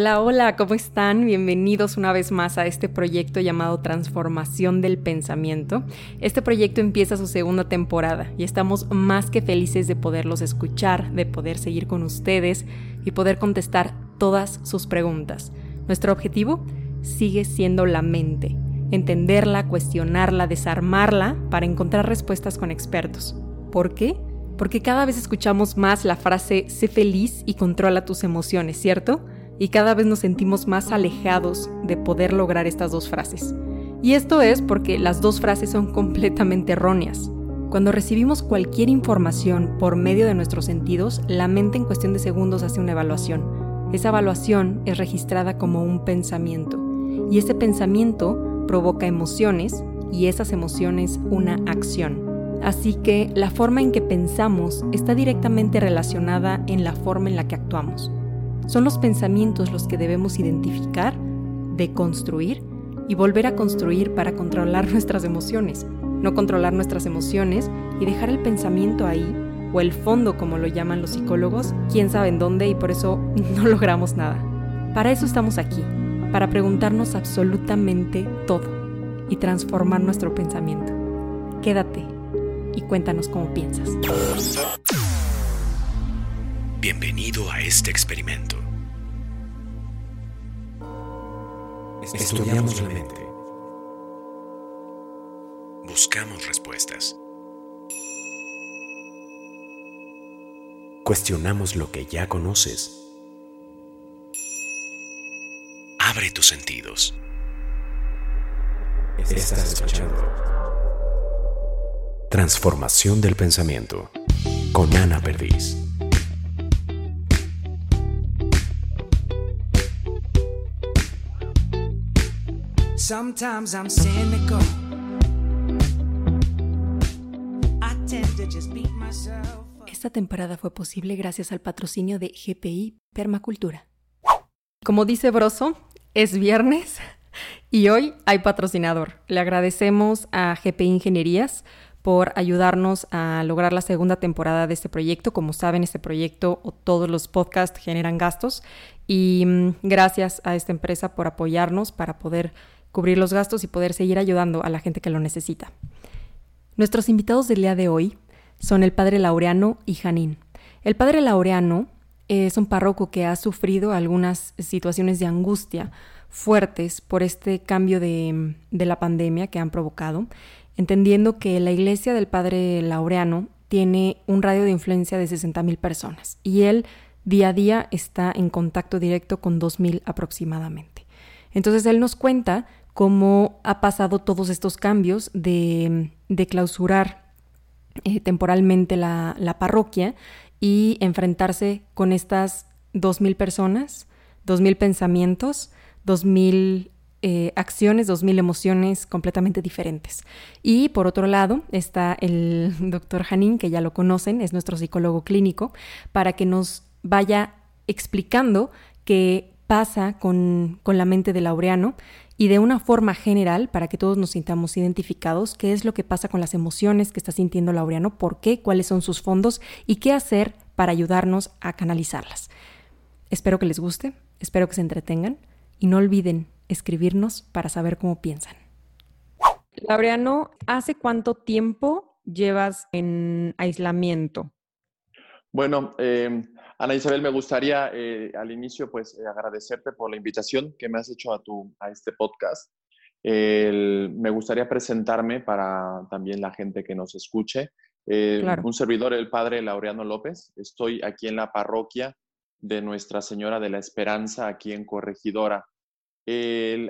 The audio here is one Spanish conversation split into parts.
Hola, hola, ¿cómo están? Bienvenidos una vez más a este proyecto llamado Transformación del Pensamiento. Este proyecto empieza su segunda temporada y estamos más que felices de poderlos escuchar, de poder seguir con ustedes y poder contestar todas sus preguntas. Nuestro objetivo sigue siendo la mente, entenderla, cuestionarla, desarmarla para encontrar respuestas con expertos. ¿Por qué? Porque cada vez escuchamos más la frase sé feliz y controla tus emociones, ¿cierto? Y cada vez nos sentimos más alejados de poder lograr estas dos frases. Y esto es porque las dos frases son completamente erróneas. Cuando recibimos cualquier información por medio de nuestros sentidos, la mente en cuestión de segundos hace una evaluación. Esa evaluación es registrada como un pensamiento y ese pensamiento provoca emociones y esas emociones una acción. Así que la forma en que pensamos está directamente relacionada en la forma en la que actuamos. Son los pensamientos los que debemos identificar, deconstruir y volver a construir para controlar nuestras emociones. No controlar nuestras emociones y dejar el pensamiento ahí, o el fondo como lo llaman los psicólogos, quién sabe en dónde y por eso no logramos nada. Para eso estamos aquí, para preguntarnos absolutamente todo y transformar nuestro pensamiento. Quédate y cuéntanos cómo piensas. Bienvenido a este experimento. Estudiamos la mente. Buscamos respuestas. Cuestionamos lo que ya conoces. Abre tus sentidos. Estás escuchando. Transformación del pensamiento con Ana Perdiz. Esta temporada fue posible gracias al patrocinio de GPI Permacultura. Como dice Broso, es viernes y hoy hay patrocinador. Le agradecemos a GPI Ingenierías por ayudarnos a lograr la segunda temporada de este proyecto. Como saben, este proyecto o todos los podcasts generan gastos y mm, gracias a esta empresa por apoyarnos para poder cubrir los gastos y poder seguir ayudando a la gente que lo necesita. Nuestros invitados del día de hoy son el padre Laureano y Janín. El padre Laureano es un párroco que ha sufrido algunas situaciones de angustia fuertes por este cambio de, la pandemia que han provocado, entendiendo que la iglesia del padre Laureano tiene un radio de influencia de 60.000 personas y él día a día está en contacto directo con 2.000 aproximadamente. Entonces él nos cuenta cómo ha pasado todos estos cambios de, clausurar eh, temporalmente la, parroquia y enfrentarse con estas dos mil personas, dos mil pensamientos, dos mil eh, acciones, dos mil emociones completamente diferentes. Y por otro lado está el doctor Janín, que ya lo conocen, es nuestro psicólogo clínico, para que nos vaya explicando qué pasa con, con la mente de Laureano y de una forma general, para que todos nos sintamos identificados, qué es lo que pasa con las emociones que está sintiendo Laureano, por qué, cuáles son sus fondos y qué hacer para ayudarnos a canalizarlas. Espero que les guste, espero que se entretengan y no olviden escribirnos para saber cómo piensan. Laureano, ¿hace cuánto tiempo llevas en aislamiento? Bueno, eh, Ana Isabel, me gustaría eh, al inicio pues eh, agradecerte por la invitación que me has hecho a, tu, a este podcast. me gustaría presentarme para también la gente que nos escuche. Un servidor, el padre Laureano López. Estoy aquí en la parroquia de Nuestra Señora de la Esperanza, aquí en Corregidora.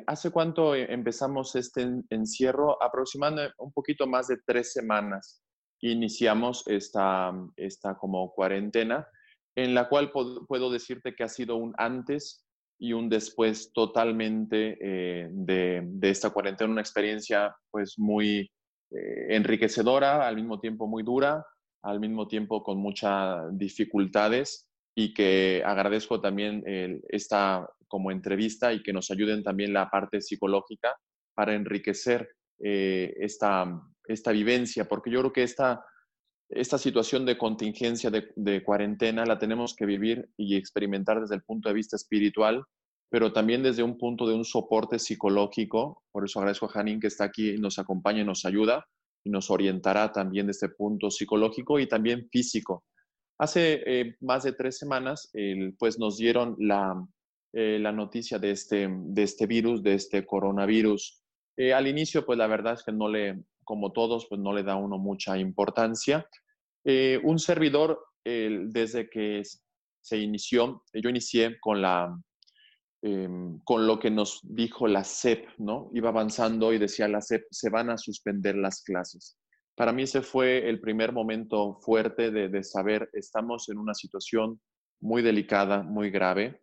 ¿Hace cuánto empezamos este encierro? Aproximadamente un poquito más de tres semanas. Iniciamos esta, esta como cuarentena en la cual puedo decirte que ha sido un antes y un después totalmente eh, de, esta cuarentena, una experiencia pues muy eh, enriquecedora, al mismo tiempo muy dura, al mismo tiempo con muchas dificultades y que agradezco también esta como entrevista y que nos ayuden también la parte psicológica para enriquecer eh, esta, esta vivencia, porque yo creo que esta esta situación de contingencia, de, cuarentena, la tenemos que vivir y experimentar desde el punto de vista espiritual pero también desde un punto de un soporte psicológico. Por eso agradezco a Janine que está aquí nos acompaña y nos ayuda y nos orientará también de este punto psicológico y también físico. Hace eh, más de tres semanas, pues nos dieron la, eh, la noticia de este, de este virus, de este coronavirus. Eh, al inicio, pues la verdad es que no le, como todos, pues no le da uno mucha importancia. un servidor, desde que se inició, yo inicié con la, Em, con lo que nos dijo la SEP, ¿no? Iba avanzando y decía la SEP, se van a suspender las clases. Para mí ese fue el primer momento fuerte de, saber, estamos en una situación muy delicada, muy grave.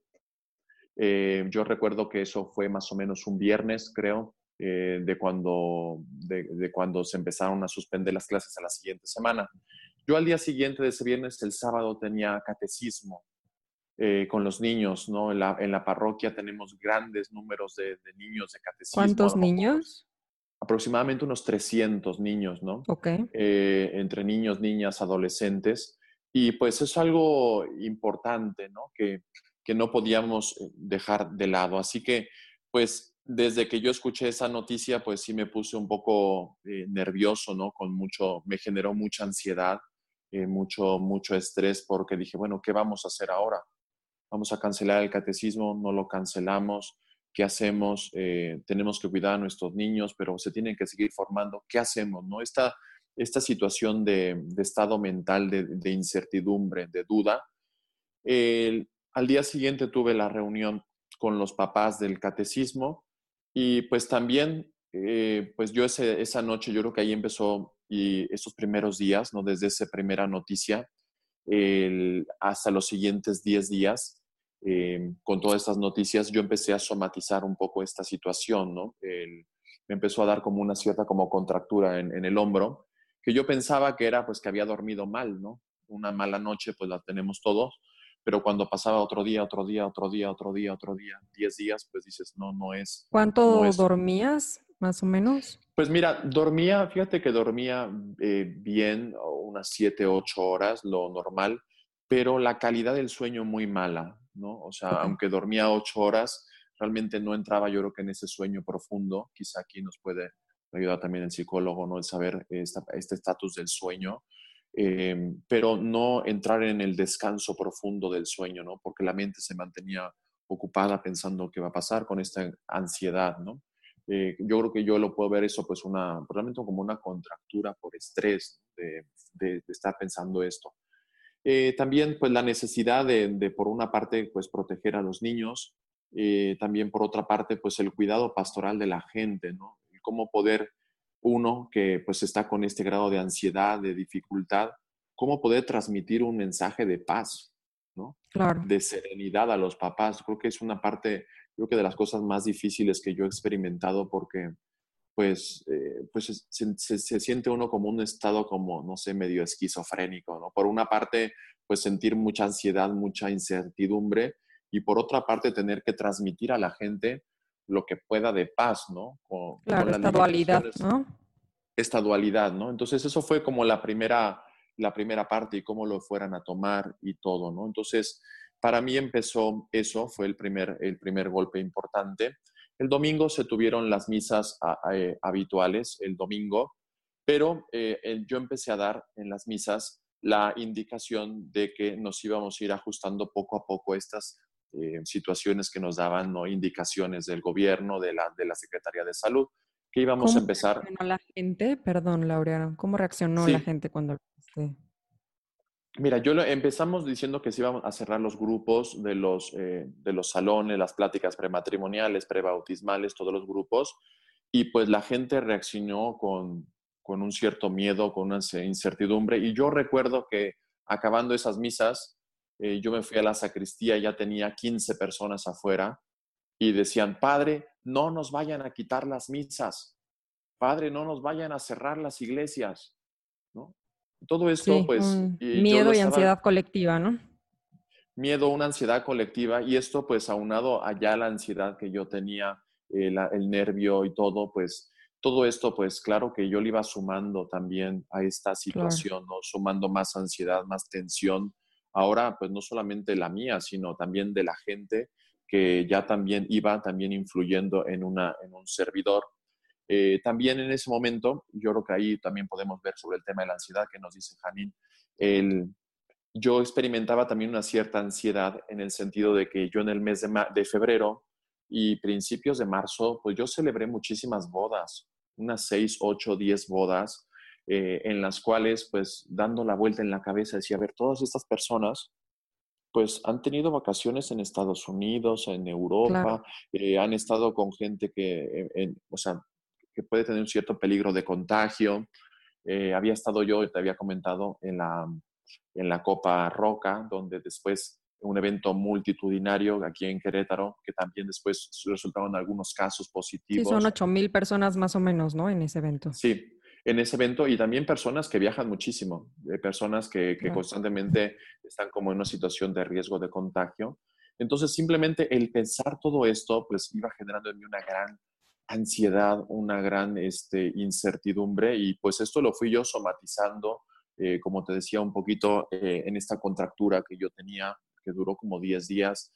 Eh, yo recuerdo que eso fue más o menos un viernes, creo, eh, de, cuando, de, cuando se empezaron a suspender las clases a la siguiente semana. Yo al día siguiente de ese viernes, el sábado, tenía catecismo eh, con los niños, ¿no? En la, en la, parroquia tenemos grandes números de, niños de catecismo. ¿Cuántos niños? Aproximadamente unos 300 niños, ¿no? Ok. Eh, entre niños, niñas, adolescentes. Y pues es algo importante, ¿no? Que, que no podíamos dejar de lado. Así que, pues, desde que yo escuché esa noticia, pues sí me puse un poco nervioso, ¿no? Con mucho, me generó mucha ansiedad, mucho, mucho estrés, porque dije, bueno, ¿qué vamos a hacer ahora? vamos a cancelar el catecismo, no lo cancelamos, ¿qué hacemos? Eh, tenemos que cuidar a nuestros niños, pero se tienen que seguir formando, ¿qué hacemos? ¿no? Esta, esta situación de, estado mental, de, incertidumbre, de duda. al día siguiente tuve la reunión con los papás del catecismo y pues también, eh, pues yo esa noche, yo creo que ahí empezó y esos primeros días, ¿no? Desde esa primera noticia, hasta los siguientes 10 días, eh, con todas estas noticias, yo empecé a somatizar un poco esta situación, ¿no? me empezó a dar como una cierta como contractura en, el hombro, que yo pensaba que era pues que había dormido mal, ¿no? Una mala noche pues la tenemos todos, pero cuando pasaba otro día, otro día, otro día, otro día, otro día, 10 días, pues dices, no, no es. ¿Cuánto dormías, más o menos? Pues mira, dormía, fíjate que dormía eh, bien, unas 7, 8 horas, lo normal, pero la calidad del sueño muy mala, ¿no? O sea, aunque dormía 8 horas, realmente no entraba yo creo que en ese sueño profundo. Quizá aquí nos puede ayudar también el psicólogo, ¿no? El saber este estatus del sueño. Em, pero no entrar en el descanso profundo del sueño, ¿no? Porque la mente se mantenía ocupada pensando qué va a pasar con esta ansiedad, ¿no? Eh, yo creo que yo lo puedo ver eso, pues, una, realmente como una contractura por estrés de, de, estar pensando esto. Eh, también, pues, la necesidad de, de, por una parte, pues, proteger a los niños, eh, también por otra parte, pues, el cuidado pastoral de la gente, ¿no? cómo poder uno que pues está con este grado de ansiedad, de dificultad, cómo poder transmitir un mensaje de paz, ¿no? Claro. De serenidad a los papás. Creo que es una parte, creo que de las cosas más difíciles que yo he experimentado porque pues, eh, pues se, se, siente uno como un estado como, no sé, medio esquizofrénico, ¿no? Por una parte, pues sentir mucha ansiedad, mucha incertidumbre y por otra parte tener que transmitir a la gente lo que pueda de paz, ¿no? Con, claro, esta dualidad, ¿no? Esta dualidad, ¿no? Entonces eso fue como la primera, la primera parte y cómo lo fueran a tomar y todo, ¿no? Entonces, para mí empezó eso, fue el primer, el primer golpe importante. El domingo se tuvieron las misas eh, habituales, el domingo, pero eh, yo empecé a dar en las misas la indicación de que nos íbamos a ir ajustando poco a poco estas eh, situaciones que nos daban ¿no? indicaciones del gobierno, de la, de la Secretaría de Salud, que íbamos a empezar. ¿Cómo reaccionó la gente? Perdón, Laureano, ¿cómo reaccionó la gente cuando... Mira, yo empezamos diciendo que se iban a cerrar los grupos de los, eh, de los salones, las pláticas prematrimoniales, prebautismales, todos los grupos, y pues la gente reaccionó con, con un cierto miedo, con una incertidumbre, y yo recuerdo que acabando esas misas, eh, yo me fui a la sacristía, ya tenía 15 personas afuera y decían, Padre, no nos vayan a quitar las misas, Padre, no nos vayan a cerrar las iglesias, ¿no? Todo esto, pues... miedo y ansiedad colectiva, ¿no? Miedo, una ansiedad colectiva y esto, pues, aunado allá la ansiedad que yo tenía, eh, el nervio y todo, pues, todo esto, pues, claro que yo le iba sumando también a esta situación, ¿no? Sumando más ansiedad, más tensión, ahora pues no solamente la mía, sino también de la gente, que ya también iba también influyendo en, una, en un servidor. Eh, también en ese momento, yo creo que ahí también podemos ver sobre el tema de la ansiedad que nos dice Janine, yo experimentaba también una cierta ansiedad en el sentido de que yo en el mes de, de febrero y principios de marzo, pues yo celebré muchísimas bodas, unas seis, ocho, diez bodas, eh, en las cuales, pues, dando la vuelta en la cabeza, decía, a ver, todas estas personas, pues, han tenido vacaciones en Estados Unidos, en Europa, eh, han estado con gente que, o sea, que puede tener un cierto peligro de contagio. Eh, había estado yo, te había comentado, en la, en la Copa Roca, donde después un evento multitudinario aquí en Querétaro, que también después resultaron algunos casos positivos. Sí, son 8 mil personas más o menos, ¿no? En ese evento. Sí, en ese evento y también personas que viajan muchísimo, eh, personas que, que constantemente están como en una situación de riesgo de contagio. Entonces, simplemente el pensar todo esto, pues iba generando en mí una gran ansiedad, una gran este, incertidumbre y pues esto lo fui yo somatizando, eh, como te decía, un poquito eh, en esta contractura que yo tenía, que duró como 10 días.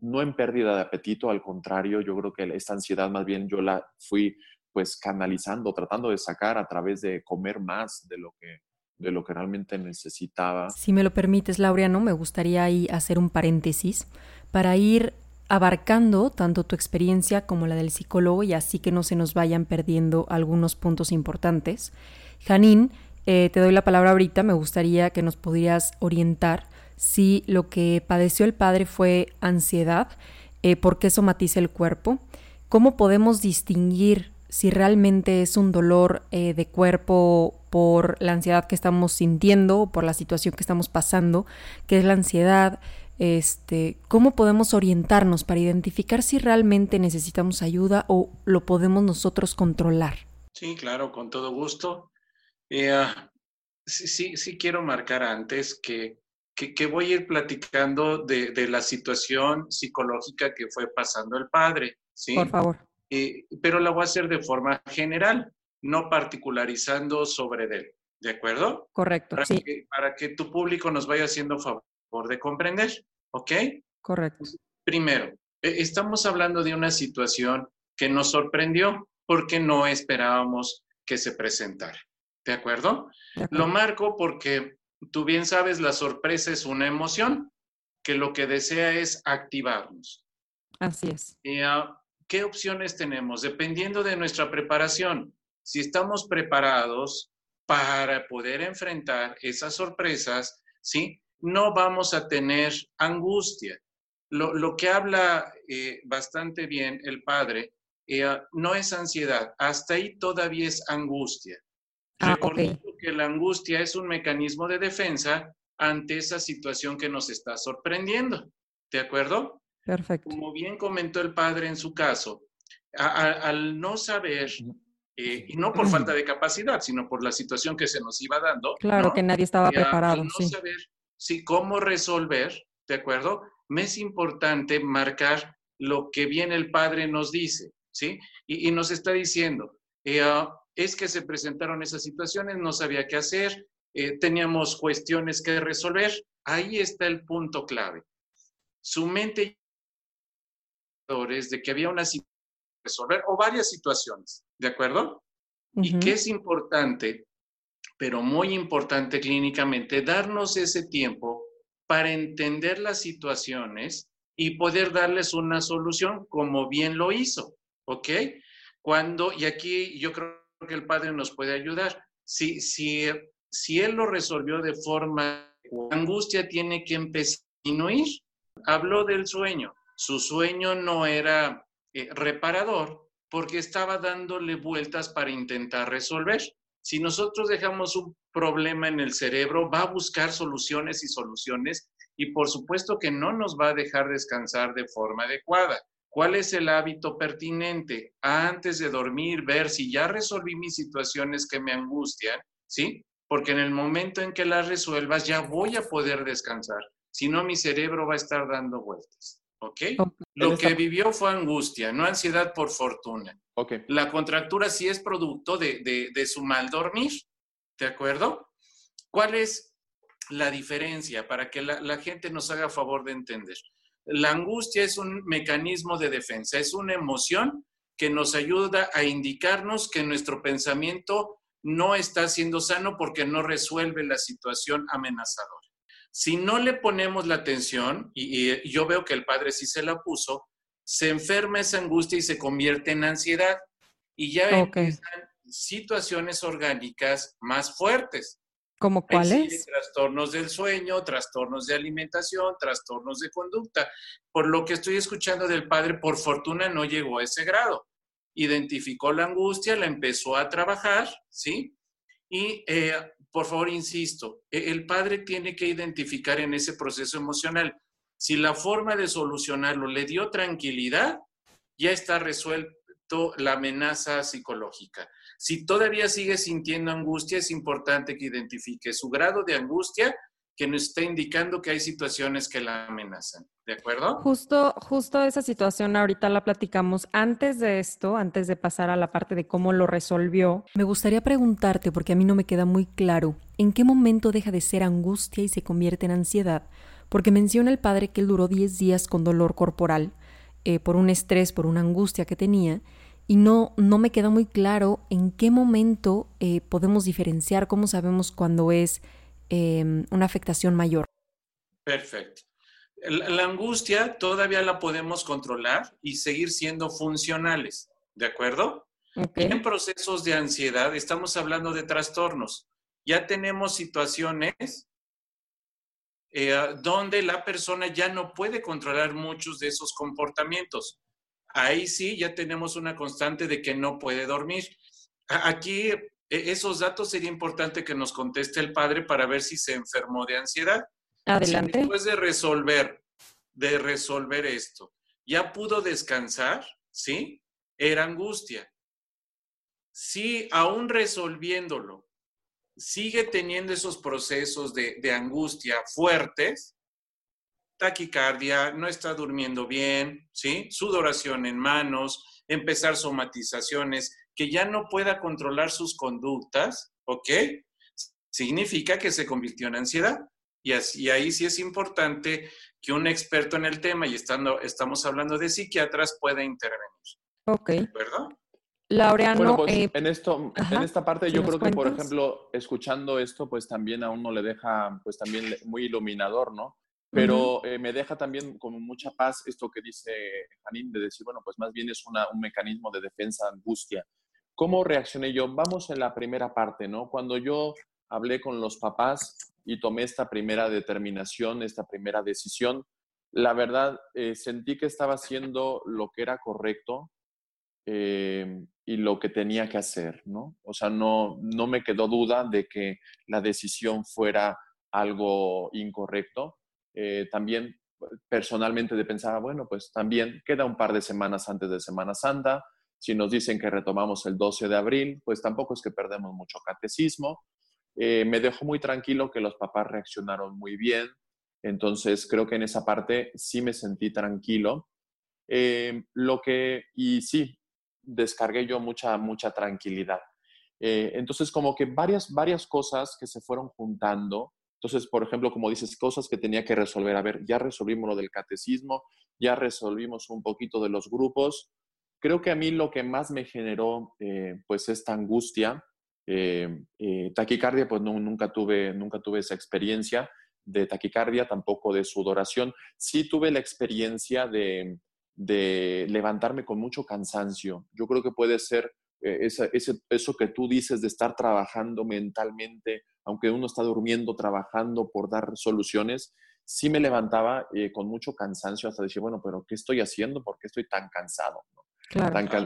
no en pérdida de apetito, al contrario, yo creo que esta ansiedad más bien yo la fui pues canalizando, tratando de sacar a través de comer más de lo que de lo que realmente necesitaba. Si me lo permites, Laureano, me gustaría ahí hacer un paréntesis para ir abarcando tanto tu experiencia como la del psicólogo y así que no se nos vayan perdiendo algunos puntos importantes. Janine, eh, te doy la palabra ahorita, me gustaría que nos pudieras orientar si lo que padeció el padre fue ansiedad, eh, por qué somatiza el cuerpo, cómo podemos distinguir si realmente es un dolor eh, de cuerpo por la ansiedad que estamos sintiendo o por la situación que estamos pasando, que es la ansiedad, este, cómo podemos orientarnos para identificar si realmente necesitamos ayuda o lo podemos nosotros controlar. Sí, claro, con todo gusto. Eh, ah, sí, sí, sí, quiero marcar antes que, que, voy a ir platicando de, de, la situación psicológica que fue pasando el padre. ¿sí? Por favor. Eh, pero la voy a hacer de forma general, no particularizando sobre él. ¿De acuerdo? Correcto. Para, sí. que, para que tu público nos vaya haciendo favor de comprender. ¿Ok? Correcto. Primero, e, estamos hablando de una situación que nos sorprendió porque no esperábamos que se presentara. ¿De acuerdo? Lo marco porque tú bien sabes, la sorpresa es una emoción que lo que desea es activarnos. Así es. Y, uh, ¿qué opciones tenemos? Dependiendo de nuestra preparación. Si estamos preparados para poder enfrentar esas sorpresas, ¿sí? No vamos a tener angustia. Lo, que habla eh, bastante bien el padre eh, no es ansiedad, hasta ahí todavía es angustia. Ah, que la angustia es un mecanismo de defensa ante esa situación que nos está sorprendiendo. ¿De acuerdo? Perfecto. Como bien comentó el padre en su caso, al no saber, eh, y no por falta de capacidad, sino por la situación que se nos iba dando. Claro, que nadie estaba preparado. Al no saber sí, cómo resolver, ¿de acuerdo? Me es importante marcar lo que bien el padre nos dice, ¿sí? Y, nos está diciendo, eh, ah, es que se presentaron esas situaciones, no sabía qué hacer, eh, teníamos cuestiones que resolver. Ahí está el punto clave. Su mente de que había una situación resolver o varias situaciones, ¿de acuerdo? Y que es importante, pero muy importante clínicamente, darnos ese tiempo para entender las situaciones y poder darles una solución como bien lo hizo, ¿ok? Cuando, y aquí yo creo que el padre nos puede ayudar, si, si, si él lo resolvió de forma, angustia tiene que empezar a disminuir. Habló del sueño, su sueño no era eh, reparador porque estaba dándole vueltas para intentar resolver. Si nosotros dejamos un problema en el cerebro, va a buscar soluciones y soluciones y por supuesto que no nos va a dejar descansar de forma adecuada. ¿Cuál es el hábito pertinente? Antes de dormir, ver si ya resolví mis situaciones que me angustian, ¿sí? Porque en el momento en que las resuelvas ya voy a poder descansar. Si no, mi cerebro va a estar dando vueltas. ¿Ok? Lo que vivió fue angustia, no ansiedad por fortuna. Okay. La contractura sí es producto de, de, su mal dormir. ¿De acuerdo? ¿Cuál es la diferencia para que la, la, gente nos haga favor de entender? La angustia es un mecanismo de defensa, es una emoción que nos ayuda a indicarnos que nuestro pensamiento no está siendo sano porque no resuelve la situación amenazadora. Si no le ponemos la atención, y, yo veo que el padre sí se la puso, se enferma esa angustia y se convierte en ansiedad. Y ya empiezan situaciones orgánicas más fuertes. ¿Como cuáles? trastornos del sueño, trastornos de alimentación, trastornos de conducta. Por lo que estoy escuchando del padre, por fortuna no llegó a ese grado. Identificó la angustia, la empezó a trabajar, ¿sí? Y eh, por favor, insisto, e, el padre tiene que identificar en ese proceso emocional si la forma de solucionarlo le dio tranquilidad, ya está resuelto la amenaza psicológica. Si todavía sigue sintiendo angustia, es importante que identifique su grado de angustia que nos está indicando que hay situaciones que la amenazan. ¿De acuerdo? Justo, justo esa situación ahorita la platicamos. Antes de esto, antes de pasar a la parte de cómo lo resolvió, me gustaría preguntarte, porque a mí no me queda muy claro, ¿en qué momento deja de ser angustia y se convierte en ansiedad? Porque menciona el padre que él duró 10 días con dolor corporal, eh, por un estrés, por una angustia que tenía, y no, no me queda muy claro en qué momento eh, podemos diferenciar, cómo sabemos cuando es em, una afectación mayor. Perfecto. La, angustia todavía la podemos controlar y seguir siendo funcionales, ¿de acuerdo? En procesos de ansiedad estamos hablando de trastornos. Ya tenemos situaciones eh, donde la persona ya no puede controlar muchos de esos comportamientos ahí sí ya tenemos una constante de que no puede dormir. Aquí esos datos sería importante que nos conteste el padre para ver si se enfermó de ansiedad. Adelante. después de resolver, de resolver esto, ya pudo descansar, ¿sí? Era angustia. Si aún resolviéndolo, sigue teniendo esos procesos de, de angustia fuertes, taquicardia, no está durmiendo bien, ¿sí? Sudoración en manos, empezar somatizaciones, que ya no pueda controlar sus conductas, ¿ok? Significa que se convirtió en ansiedad. Y, así, ahí sí es importante que un experto en el tema, y estando, estamos hablando de psiquiatras, pueda intervenir. Ok. ¿Verdad? Laureano. Bueno, pues eh, en, esto, en esta parte yo creo que, por ejemplo, escuchando esto, pues también a uno le deja, pues también muy iluminador, ¿no? Pero eh, me deja también con mucha paz esto que dice Janine, de decir, bueno, pues más bien es un mecanismo de defensa, angustia. ¿Cómo reaccioné yo? Vamos en la primera parte, ¿no? Cuando yo hablé con los papás y tomé esta primera determinación, esta primera decisión, la verdad eh, sentí que estaba haciendo lo que era correcto eh, y lo que tenía que hacer, ¿no? O sea, no, no me quedó duda de que la decisión fuera algo incorrecto eh, también personalmente de pensar, bueno, pues también queda un par de semanas antes de Semana Santa. Si nos dicen que retomamos el 12 de abril, pues tampoco es que perdemos mucho catecismo. Eh, me dejó muy tranquilo que los papás reaccionaron muy bien. Entonces, creo que en esa parte sí me sentí tranquilo. Eh, lo que, y sí, descargué yo mucha, mucha tranquilidad. entonces, como que varias, varias cosas que se fueron juntando entonces, por ejemplo, como dices, cosas que tenía que resolver. A ver, ya resolvimos lo del catecismo, ya resolvimos un poquito de los grupos. Creo que a mí lo que más me generó, eh, pues, esta angustia, eh, eh, taquicardia, pues nunca, tuve, nunca tuve esa experiencia de taquicardia, tampoco de sudoración. Sí tuve la experiencia de, de levantarme con mucho cansancio. Yo creo que puede ser eso que tú dices de estar trabajando mentalmente aunque uno está durmiendo, trabajando por dar soluciones, sí me levantaba eh, con mucho cansancio hasta decir, bueno, pero ¿qué estoy haciendo? ¿Por qué estoy tan cansado?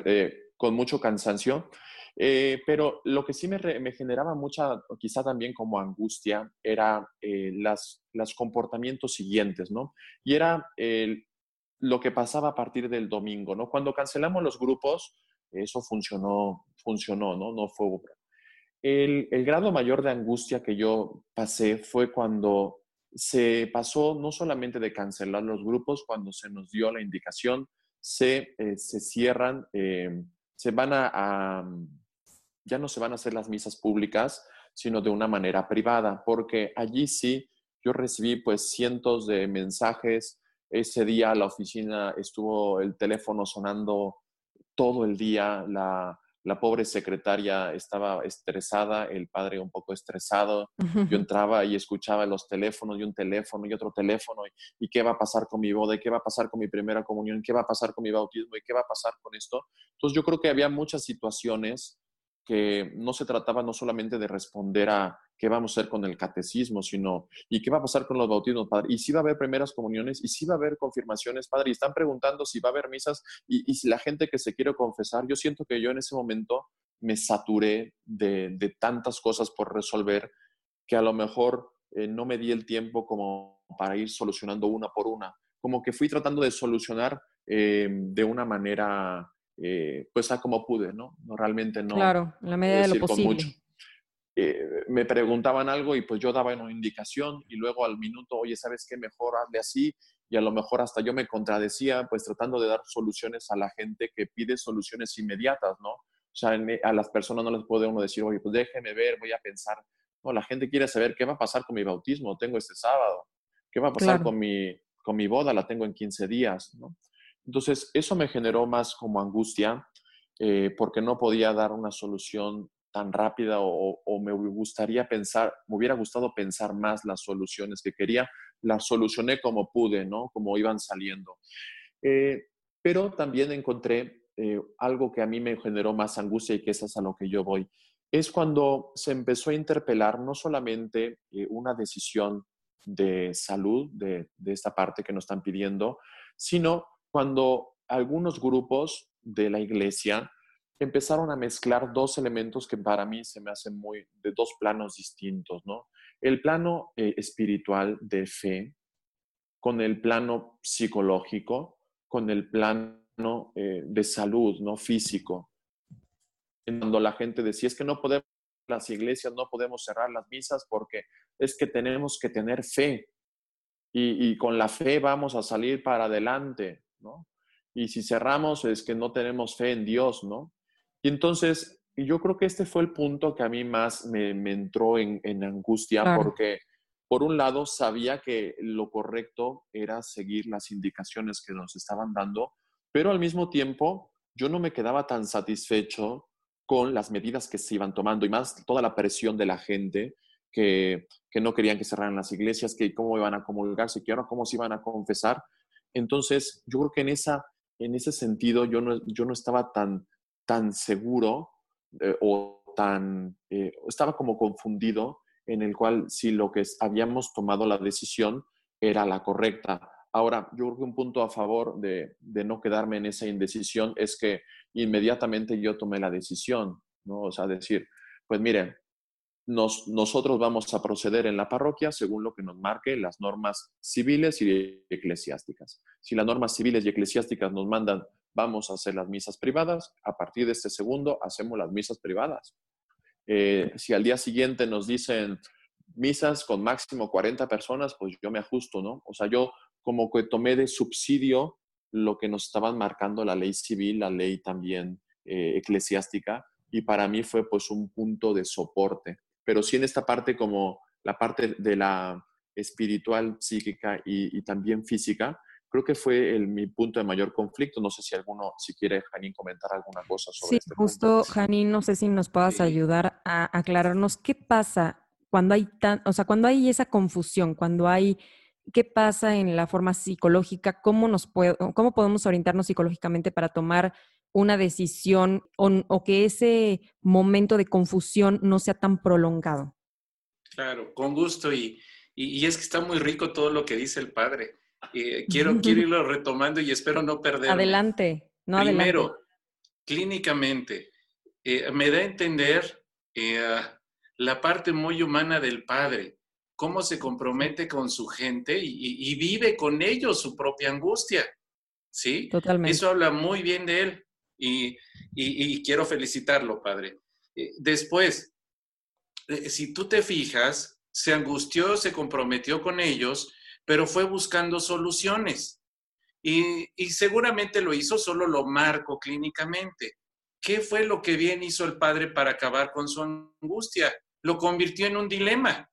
Eh, con mucho cansancio. Eh, pero lo que sí me, generaba mucha, quizá también como angustia, era las, los comportamientos siguientes, ¿no? Y era lo que pasaba a partir del domingo, ¿no? Cuando cancelamos los grupos, eso funcionó, funcionó, ¿no? No fue el, grado mayor de angustia que yo pasé fue cuando se pasó no solamente de cancelar los grupos, cuando se nos dio la indicación, se, eh, se cierran, eh, se van a, ya no se van a hacer las misas públicas, sino de una manera privada, porque allí sí yo recibí pues cientos de mensajes. Ese día la oficina estuvo el teléfono sonando todo el día, la, la pobre secretaria estaba estresada, el padre un poco estresado. Yo entraba y escuchaba los teléfonos y un teléfono y otro teléfono. Y, qué va a pasar con mi boda? ¿Y qué va a pasar con mi primera comunión? ¿Qué va a pasar con mi bautismo? ¿Y qué va a pasar con esto? Entonces yo creo que había muchas situaciones que no se trataba no solamente de responder a qué vamos a hacer con el catecismo, sino y qué va a pasar con los bautismos, Padre, y si va a haber primeras comuniones, y si va a haber confirmaciones, Padre, y están preguntando si va a haber misas, y, si la gente que se quiere confesar, yo siento que yo en ese momento me saturé de, tantas cosas por resolver que a lo mejor eh, no me di el tiempo como para ir solucionando una por una, como que fui tratando de solucionar eh, de una manera eh, pues a como pude, ¿no? no realmente no. Claro, en la medida de lo posible. Eh, me preguntaban algo y pues yo daba una indicación y luego al minuto, oye, ¿sabes qué? Mejor hazle así y a lo mejor hasta yo me contradecía, pues tratando de dar soluciones a la gente que pide soluciones inmediatas, ¿no? O sea, a las personas no les puede uno decir, oye, pues déjeme ver, voy a pensar. No, la gente quiere saber qué va a pasar con mi bautismo, tengo este sábado, qué va a pasar con, mi, con mi boda, la tengo en 15 días, ¿no? Entonces, eso me generó más como angustia eh, porque no podía dar una solución tan rápida o, me gustaría pensar, me hubiera gustado pensar más las soluciones que quería, las solucioné como pude, ¿no? Como iban saliendo. Eh, pero también encontré eh, algo que a mí me generó más angustia y que es a lo que yo voy. Es cuando se empezó a interpelar no solamente una decisión de salud de, de esta parte que nos están pidiendo, sino cuando algunos grupos de la iglesia empezaron a mezclar dos elementos que para mí se me hacen muy de dos planos distintos, ¿no? El plano eh, espiritual de fe con el plano psicológico, con el plano eh, de salud, ¿no? Físico. Cuando la gente decía, es que no podemos, las iglesias no podemos cerrar las misas porque es que tenemos que tener fe y, y con la fe vamos a salir para adelante. Y si cerramos es que no tenemos fe en Dios, ¿no? Y entonces, yo creo que este fue el punto que a mí más me, entró en, angustia, porque por un lado sabía que lo correcto era seguir las indicaciones que nos estaban dando, pero al mismo tiempo yo no me quedaba tan satisfecho con las medidas que se iban tomando y más toda la presión de la gente que, que no querían que cerraran las iglesias, que cómo iban a comulgarse, que ahora cómo se iban a confesar. Entonces, yo creo que en, esa, en ese sentido yo no, yo no estaba tan, tan seguro eh, o tan, eh, estaba como confundido en el cual si lo que habíamos tomado la decisión era la correcta. Ahora, yo creo que un punto a favor de, de no quedarme en esa indecisión es que inmediatamente yo tomé la decisión, ¿no? O sea, decir, pues miren, nosotros vamos a proceder en la parroquia según lo que nos marque las normas civiles y eclesiásticas. Si las normas civiles y eclesiásticas nos mandan, vamos a hacer las misas privadas, a partir de este segundo hacemos las misas privadas. Eh, si al día siguiente nos dicen misas con máximo 40 personas, pues yo me ajusto, ¿no? O sea, yo como que tomé de subsidio lo que nos estaban marcando la ley civil, la ley también eh, eclesiástica, y para mí fue pues un punto de soporte pero sí en esta parte como la parte de la espiritual, psíquica y, también física, creo que fue el, mi punto de mayor conflicto. No sé si alguno, si quiere, Janine, comentar alguna cosa sobre sí, este justo, Janine, no sé si nos puedas ayudar a aclararnos qué pasa cuando hay tan, o sea, cuando hay esa confusión, cuando hay qué pasa en la forma psicológica, cómo nos puede, cómo podemos orientarnos psicológicamente para tomar una decisión o, que ese momento de confusión no sea tan prolongado. Claro, con gusto y, y, es que está muy rico todo lo que dice el padre. Eh, quiero, quiero irlo retomando y espero no perder. Adelante, no Primero, clínicamente, eh, me da a entender eh, la parte muy humana del padre, cómo se compromete con su gente y, y vive con ellos su propia angustia. ¿Sí? Totalmente. Eso habla muy bien de él y, quiero felicitarlo, Padre. Eh, después, eh, si tú te fijas, se angustió, se comprometió con ellos, pero fue buscando soluciones. Y, y, seguramente lo hizo, solo lo marco clínicamente. ¿Qué fue lo que bien hizo el padre para acabar con su angustia? Lo convirtió en un dilema.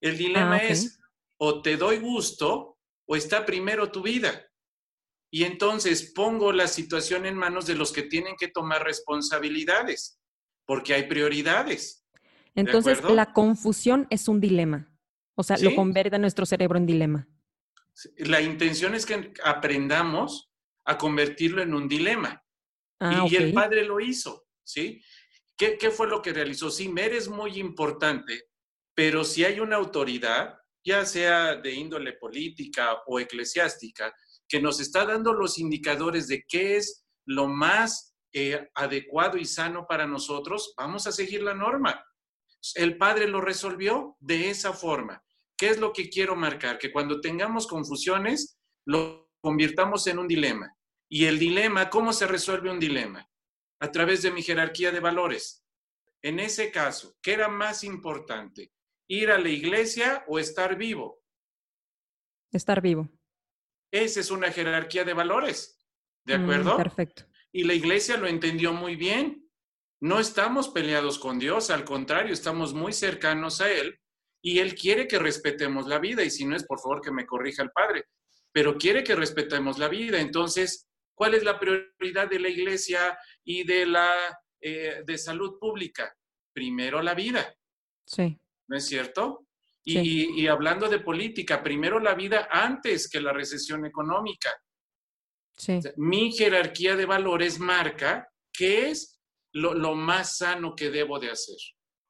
El dilema ah, es, o te doy gusto o está primero tu vida? Y entonces pongo la situación en manos de los que tienen que tomar responsabilidades, porque hay prioridades. Entonces, la confusión es un dilema. O sea, lo convierte a nuestro cerebro en dilema. La intención es que aprendamos a convertirlo en un dilema. Ah, y, el padre lo hizo, ¿sí? ¿Qué, ¿Qué, fue lo que realizó? Sí, Mer es muy importante, pero si hay una autoridad, ya sea de índole política o eclesiástica, que nos está dando los indicadores de qué es lo más eh, adecuado y sano para nosotros, vamos a seguir la norma. El padre lo resolvió de esa forma. ¿Qué es lo que quiero marcar? Que cuando tengamos confusiones, lo convirtamos en un dilema. Y el dilema, ¿cómo se resuelve un dilema? A través de mi jerarquía de valores. En ese caso, ¿qué era más importante? ¿Ir a la iglesia o estar vivo? Estar vivo. Esa es una jerarquía de valores. ¿De mm, acuerdo? perfecto. Y la iglesia lo entendió muy bien. No estamos peleados con Dios, al contrario, estamos muy cercanos a Él y Él quiere que respetemos la vida. Y si no es, por favor, que me corrija el Padre, pero quiere que respetemos la vida. Entonces, ¿cuál es la prioridad de la iglesia y de la eh, de salud pública? Primero la vida. Sí. ¿No es cierto? Y, hablando de política, primero la vida antes que la recesión económica. Sí. mi jerarquía de valores marca qué es lo, más sano que debo de hacer.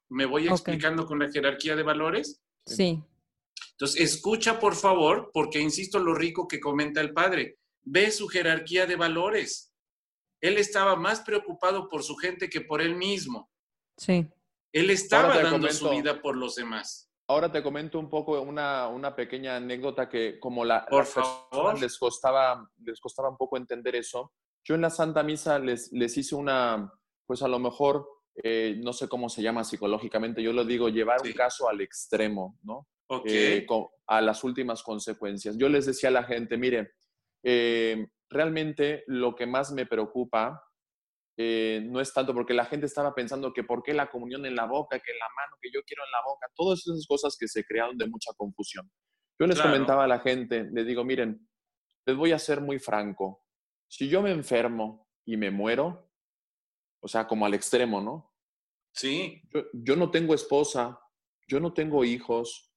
¿Me voy explicando con la jerarquía de valores? Sí. Entonces, escucha por favor, porque insisto lo rico que comenta el padre. Ve su jerarquía de valores. Él estaba más preocupado por su gente que por él mismo. Sí. Él estaba dando su vida por los demás. Ahora te comento un poco una, una pequeña anécdota que como la, Por les costaba, les costaba un poco entender eso. Yo en la Santa Misa les, les hice una, pues a lo mejor, eh, no sé cómo se llama psicológicamente, yo lo digo, llevar un caso al extremo, ¿no? Okay. Eh, a las últimas consecuencias. Yo les decía a la gente, mire, eh, realmente lo que más me preocupa eh, no es tanto porque la gente estaba pensando que por qué la comunión en la boca, que la mano que yo quiero en la boca, todas esas cosas que se crearon de mucha confusión. Yo les comentaba a la gente, les digo, miren, les voy a ser muy franco, si yo me enfermo y me muero, o sea, como al extremo, ¿no? Sí. Yo, no tengo esposa, yo no tengo hijos,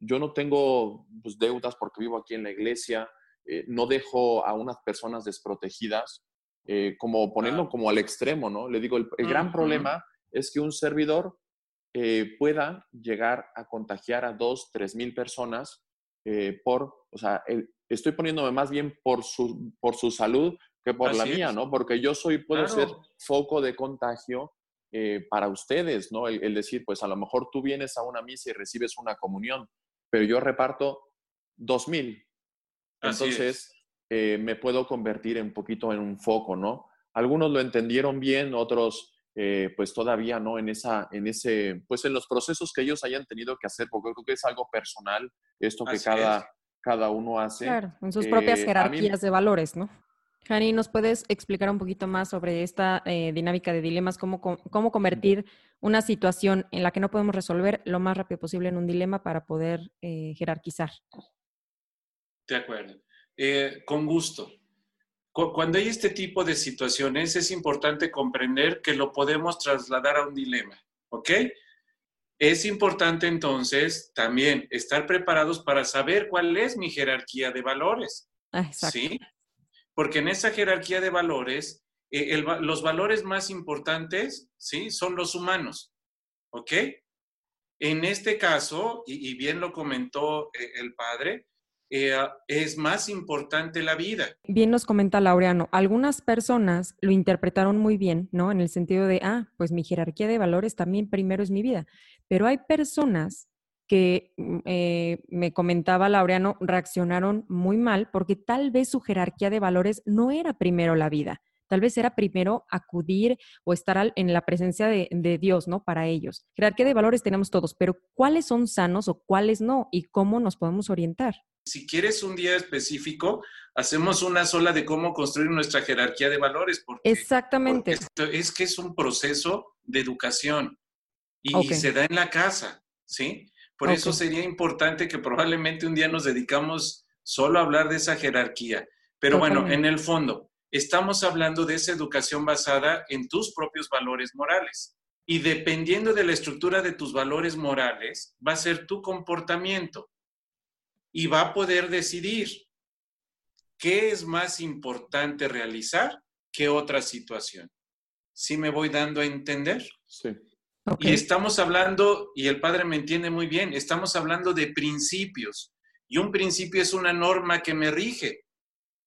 yo no tengo pues, deudas porque vivo aquí en la iglesia, eh, no dejo a unas personas desprotegidas, eh, como ponerlo como al extremo, ¿no? Le digo, el, gran problema es que un servidor eh, pueda llegar a contagiar a dos, tres mil personas por, o sea, estoy poniéndome más bien por su, por su salud que por la mía, ¿no? Porque yo soy, puedo ser foco de contagio para ustedes, ¿no? El, decir, pues a lo mejor tú vienes a una misa y recibes una comunión, pero yo reparto dos mil. Entonces, eh, me puedo convertir un poquito en un foco, ¿no? Algunos lo entendieron bien, otros eh, pues todavía no en esa, en ese, pues en los procesos que ellos hayan tenido que hacer, porque creo que es algo personal esto que cada, cada uno hace. Claro, en sus propias eh, jerarquías de valores, ¿no? Jani, ¿nos puedes explicar un poquito más sobre esta dinámica de dilemas? Cómo, ¿Cómo convertir una situación en la que no podemos resolver lo más rápido posible en un dilema para poder jerarquizar? De acuerdo. Eh, con gusto. Cuando hay este tipo de situaciones, es importante comprender que lo podemos trasladar a un dilema, ¿ok? Es importante entonces también estar preparados para saber cuál es mi jerarquía de valores. Ah, ¿Sí? Porque en esa jerarquía de valores, eh, los valores más importantes, ¿sí? Son los humanos, ¿ok? En este caso, y, bien lo comentó eh, el padre, eh, es más importante la vida. Bien nos comenta Laureano, algunas personas lo interpretaron muy bien, ¿no? En el sentido de, ah, pues mi jerarquía de valores también primero es mi vida, pero hay personas que mm, eh, me comentaba Laureano, reaccionaron muy mal porque tal vez su jerarquía de valores no era primero la vida, tal vez era primero acudir o estar en la presencia de, de, Dios, ¿no? Para ellos. Jerarquía de valores tenemos todos, pero ¿cuáles son sanos o cuáles no? ¿Y cómo nos podemos orientar? Si quieres un día específico, hacemos una sola de cómo construir nuestra jerarquía de valores. Porque, Exactamente. es que es un proceso de educación y, se da en la casa, ¿sí? Por eso sería importante que probablemente un día nos dedicamos solo hablar de esa jerarquía. Pero bueno, en el fondo, estamos hablando de esa educación basada en tus propios valores morales. Y dependiendo de la estructura de tus valores morales, va a ser tu comportamiento. Y va a poder decidir qué es más importante realizar que otra situación. ¿Sí me voy dando a entender? Sí. Y estamos hablando, y el padre me entiende muy bien, estamos hablando de principios. Y un principio es una norma que me rige.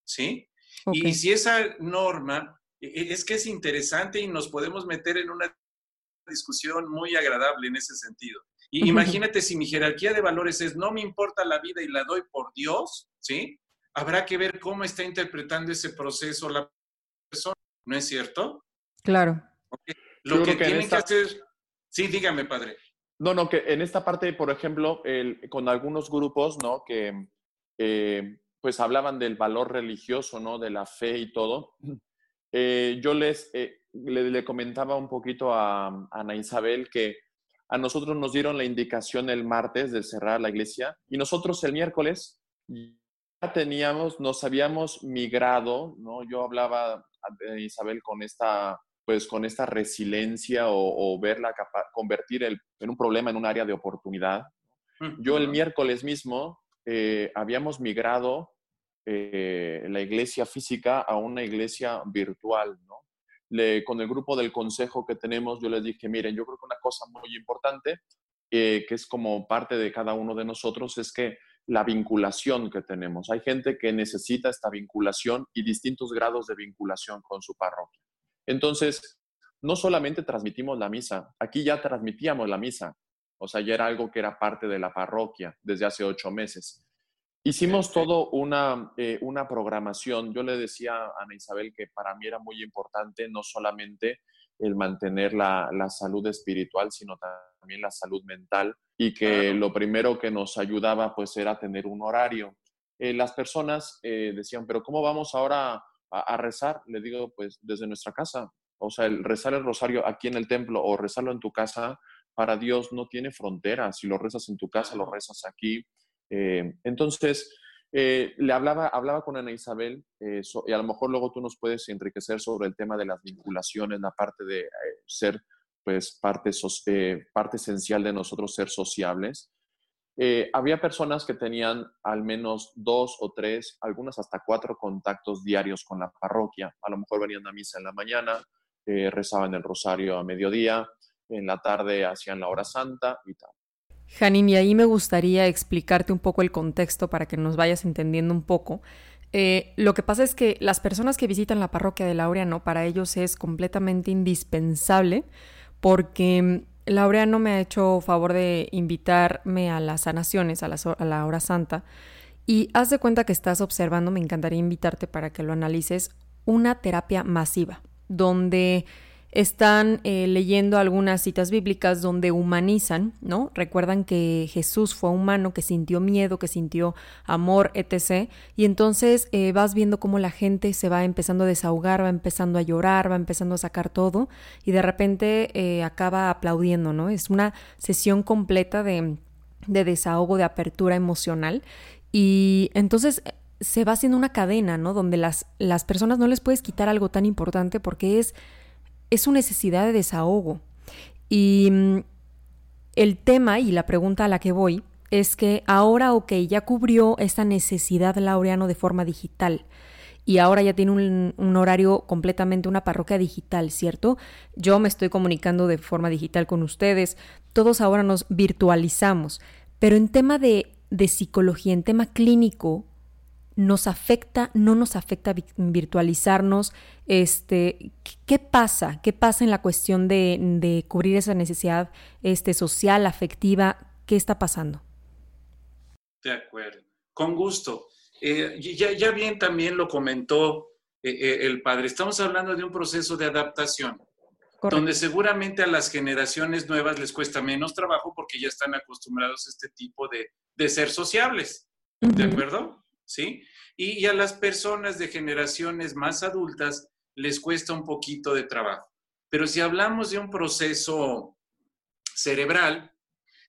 ¿Sí? Y, si esa norma, e, e, es que es interesante y nos podemos meter en una discusión muy agradable en ese sentido. Y imagínate si mi jerarquía de valores es no me importa la vida y la doy por Dios, ¿sí? Habrá que ver cómo está interpretando ese proceso la persona, ¿no es cierto? Claro. Lo que, tiene que hacer Sí, dígame, padre. No, no, que en esta parte, por ejemplo, con algunos grupos, ¿no? Que eh, pues hablaban del valor religioso, ¿no? De la fe y todo. Eh, yo les eh, le, comentaba un poquito a, Ana Isabel que a nosotros nos dieron la indicación el martes de cerrar la iglesia y nosotros el miércoles ya teníamos, nos habíamos migrado, ¿no? Yo hablaba a Isabel con esta pues con esta resiliencia o, verla convertir el, en un problema en un área de oportunidad. Yo el miércoles mismo eh, habíamos migrado eh, la iglesia física a una iglesia virtual, ¿no? Le, con el grupo del consejo que tenemos, yo les dije, miren, yo creo que una cosa muy importante, eh, que es como parte de cada uno de nosotros, es que la vinculación que tenemos. Hay gente que necesita esta vinculación y distintos grados de vinculación con su parroquia. Entonces, no solamente transmitimos la misa, aquí ya transmitíamos la misa, o sea, ya era algo que era parte de la parroquia desde hace ocho meses. Hicimos todo una, eh, una programación. Yo le decía a Ana Isabel que para mí era muy importante no solamente el mantener la, salud espiritual, sino también la salud mental y que lo primero que nos ayudaba pues era tener un horario. Eh, las personas eh, decían, pero ¿cómo vamos ahora a, rezar, le digo, pues desde nuestra casa. O sea, el rezar el rosario aquí en el templo o rezarlo en tu casa, para Dios no tiene fronteras. Si lo rezas en tu casa, lo rezas aquí. Eh, entonces, eh, le hablaba, hablaba con Ana Isabel eh, y a lo mejor luego tú nos puedes enriquecer sobre el tema de las vinculaciones, la parte de ser, pues, parte, parte esencial de nosotros ser sociables. Eh, había personas que tenían al menos dos o tres, algunas hasta cuatro contactos diarios con la parroquia. A lo mejor venían a misa en la mañana, eh, rezaban el rosario a mediodía, en la tarde hacían la hora santa y tal. Janine, y ahí me gustaría explicarte un poco el contexto para que nos vayas entendiendo un poco. Eh, lo que pasa es que las personas que visitan la parroquia de Laureano, para ellos es completamente indispensable porque Laureano me ha hecho favor de invitarme a las sanaciones, a la, hora santa, y haz de cuenta que estás observando, me encantaría invitarte para que lo analices, una terapia masiva, donde están eh, leyendo algunas citas bíblicas donde humanizan, ¿no? Recuerdan que Jesús fue humano, que sintió miedo, que sintió amor, etc. Y entonces eh, vas viendo cómo la gente se va empezando a desahogar, va empezando a llorar, va empezando a sacar todo y de repente eh, acaba aplaudiendo, ¿no? Es una sesión completa de, de desahogo, de apertura emocional. Y entonces se va haciendo una cadena, ¿no? Donde las, las personas no les puedes quitar algo tan importante porque es es su necesidad de desahogo. Y mm, el tema y la pregunta a la que voy es que ahora, ok, ya cubrió esta necesidad Laureano de forma digital y ahora ya tiene un, horario completamente una parroquia digital, ¿cierto? Yo me estoy comunicando de forma digital con ustedes, todos ahora nos virtualizamos, pero en tema de, de psicología, en tema clínico, nos afecta, no nos afecta virtualizarnos, este, ¿qué pasa? ¿Qué pasa en la cuestión de, cubrir esa necesidad este, social, afectiva? ¿Qué está pasando? De acuerdo, con gusto. Eh, ya, ya, bien también lo comentó eh, eh, el padre, estamos hablando de un proceso de adaptación, donde seguramente a las generaciones nuevas les cuesta menos trabajo porque ya están acostumbrados a este tipo de, de ser sociables, ¿de acuerdo? ¿Sí? Y, a las personas de generaciones más adultas les cuesta un poquito de trabajo. Pero si hablamos de un proceso cerebral,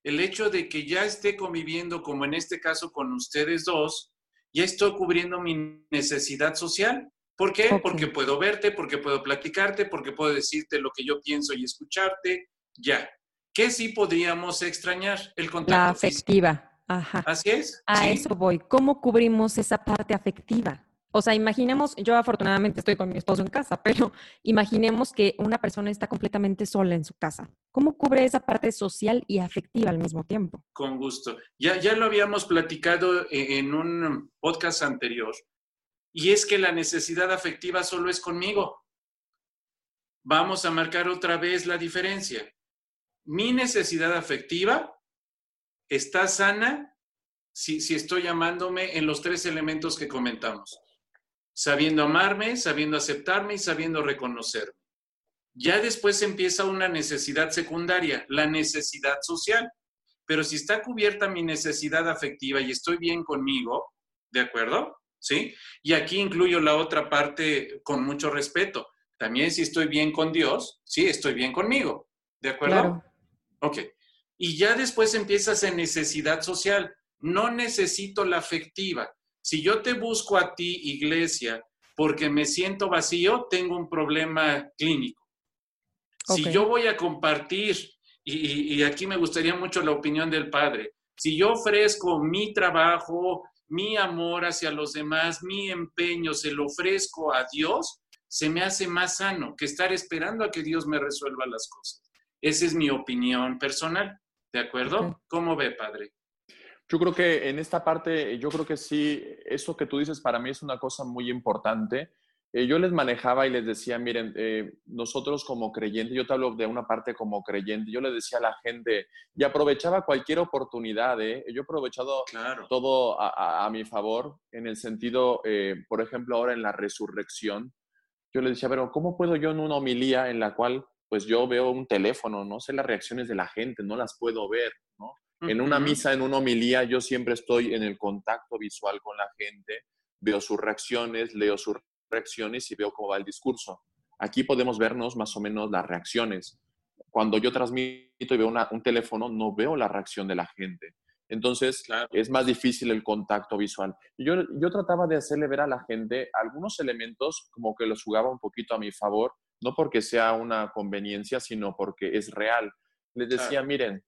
el hecho de que ya esté conviviendo, como en este caso con ustedes dos, ya estoy cubriendo mi necesidad social. ¿Por qué? Porque puedo verte, porque puedo platicarte, porque puedo decirte lo que yo pienso y escucharte. Ya. ¿Qué sí podríamos extrañar? El contacto. La afectiva. Ajá. Así es. A eso voy. ¿Cómo cubrimos esa parte afectiva? O sea, imaginemos, yo afortunadamente estoy con mi esposo en casa, pero imaginemos que una persona está completamente sola en su casa. ¿Cómo cubre esa parte social y afectiva al mismo tiempo? Con gusto. Ya, ya lo habíamos platicado e, en un podcast anterior. Y es que la necesidad afectiva solo es conmigo. Vamos a marcar otra vez la diferencia. Mi necesidad afectiva está sana si, si estoy llamándome en los tres elementos que comentamos sabiendo amarme, sabiendo aceptarme y sabiendo reconocerme. Ya después empieza una necesidad secundaria, la necesidad social. Pero si está cubierta mi necesidad afectiva y estoy bien conmigo, ¿de acuerdo? ¿Sí? Y aquí incluyo la otra parte con mucho respeto. También si estoy bien con Dios, sí, estoy bien conmigo. ¿De acuerdo? Claro. Ok. Y ya después empieza esa necesidad social. No necesito la afectiva, si yo te busco a ti, iglesia, porque me siento vacío, tengo un problema clínico. Si yo voy a compartir, y, aquí me gustaría mucho la opinión del padre, si yo ofrezco mi trabajo, mi amor hacia los demás, mi empeño, se lo ofrezco a Dios, se me hace más sano que estar esperando a que Dios me resuelva las cosas. Esa es mi opinión personal. ¿De acuerdo? ¿Cómo ve, padre? Yo creo que en esta parte, yo creo que sí, eso que tú dices para mí es una cosa muy importante. Eh, yo les manejaba y les decía, miren, eh, nosotros como creyentes, yo te hablo de una parte como creyente, yo le decía a la gente y aprovechaba cualquier oportunidad, ¿eh? yo he aprovechado todo a, mi favor en el sentido, por ejemplo, ahora en la resurrección, yo le decía, pero ¿cómo puedo yo en una homilía en la cual pues yo veo un teléfono, no sé las reacciones de la gente, no las puedo ver, ¿no? En una misa, en una homilía, yo siempre estoy en el contacto visual con la gente, veo sus reacciones, leo sus reacciones y veo cómo va el discurso. Aquí podemos vernos más o menos las reacciones. Cuando yo transmito y veo un teléfono, no veo la reacción de la gente. Entonces, es más difícil el contacto visual. Yo, yo trataba de hacerle ver a la gente algunos elementos como que los jugaba un poquito a mi favor, no porque sea una conveniencia, sino porque es real. Les decía, miren,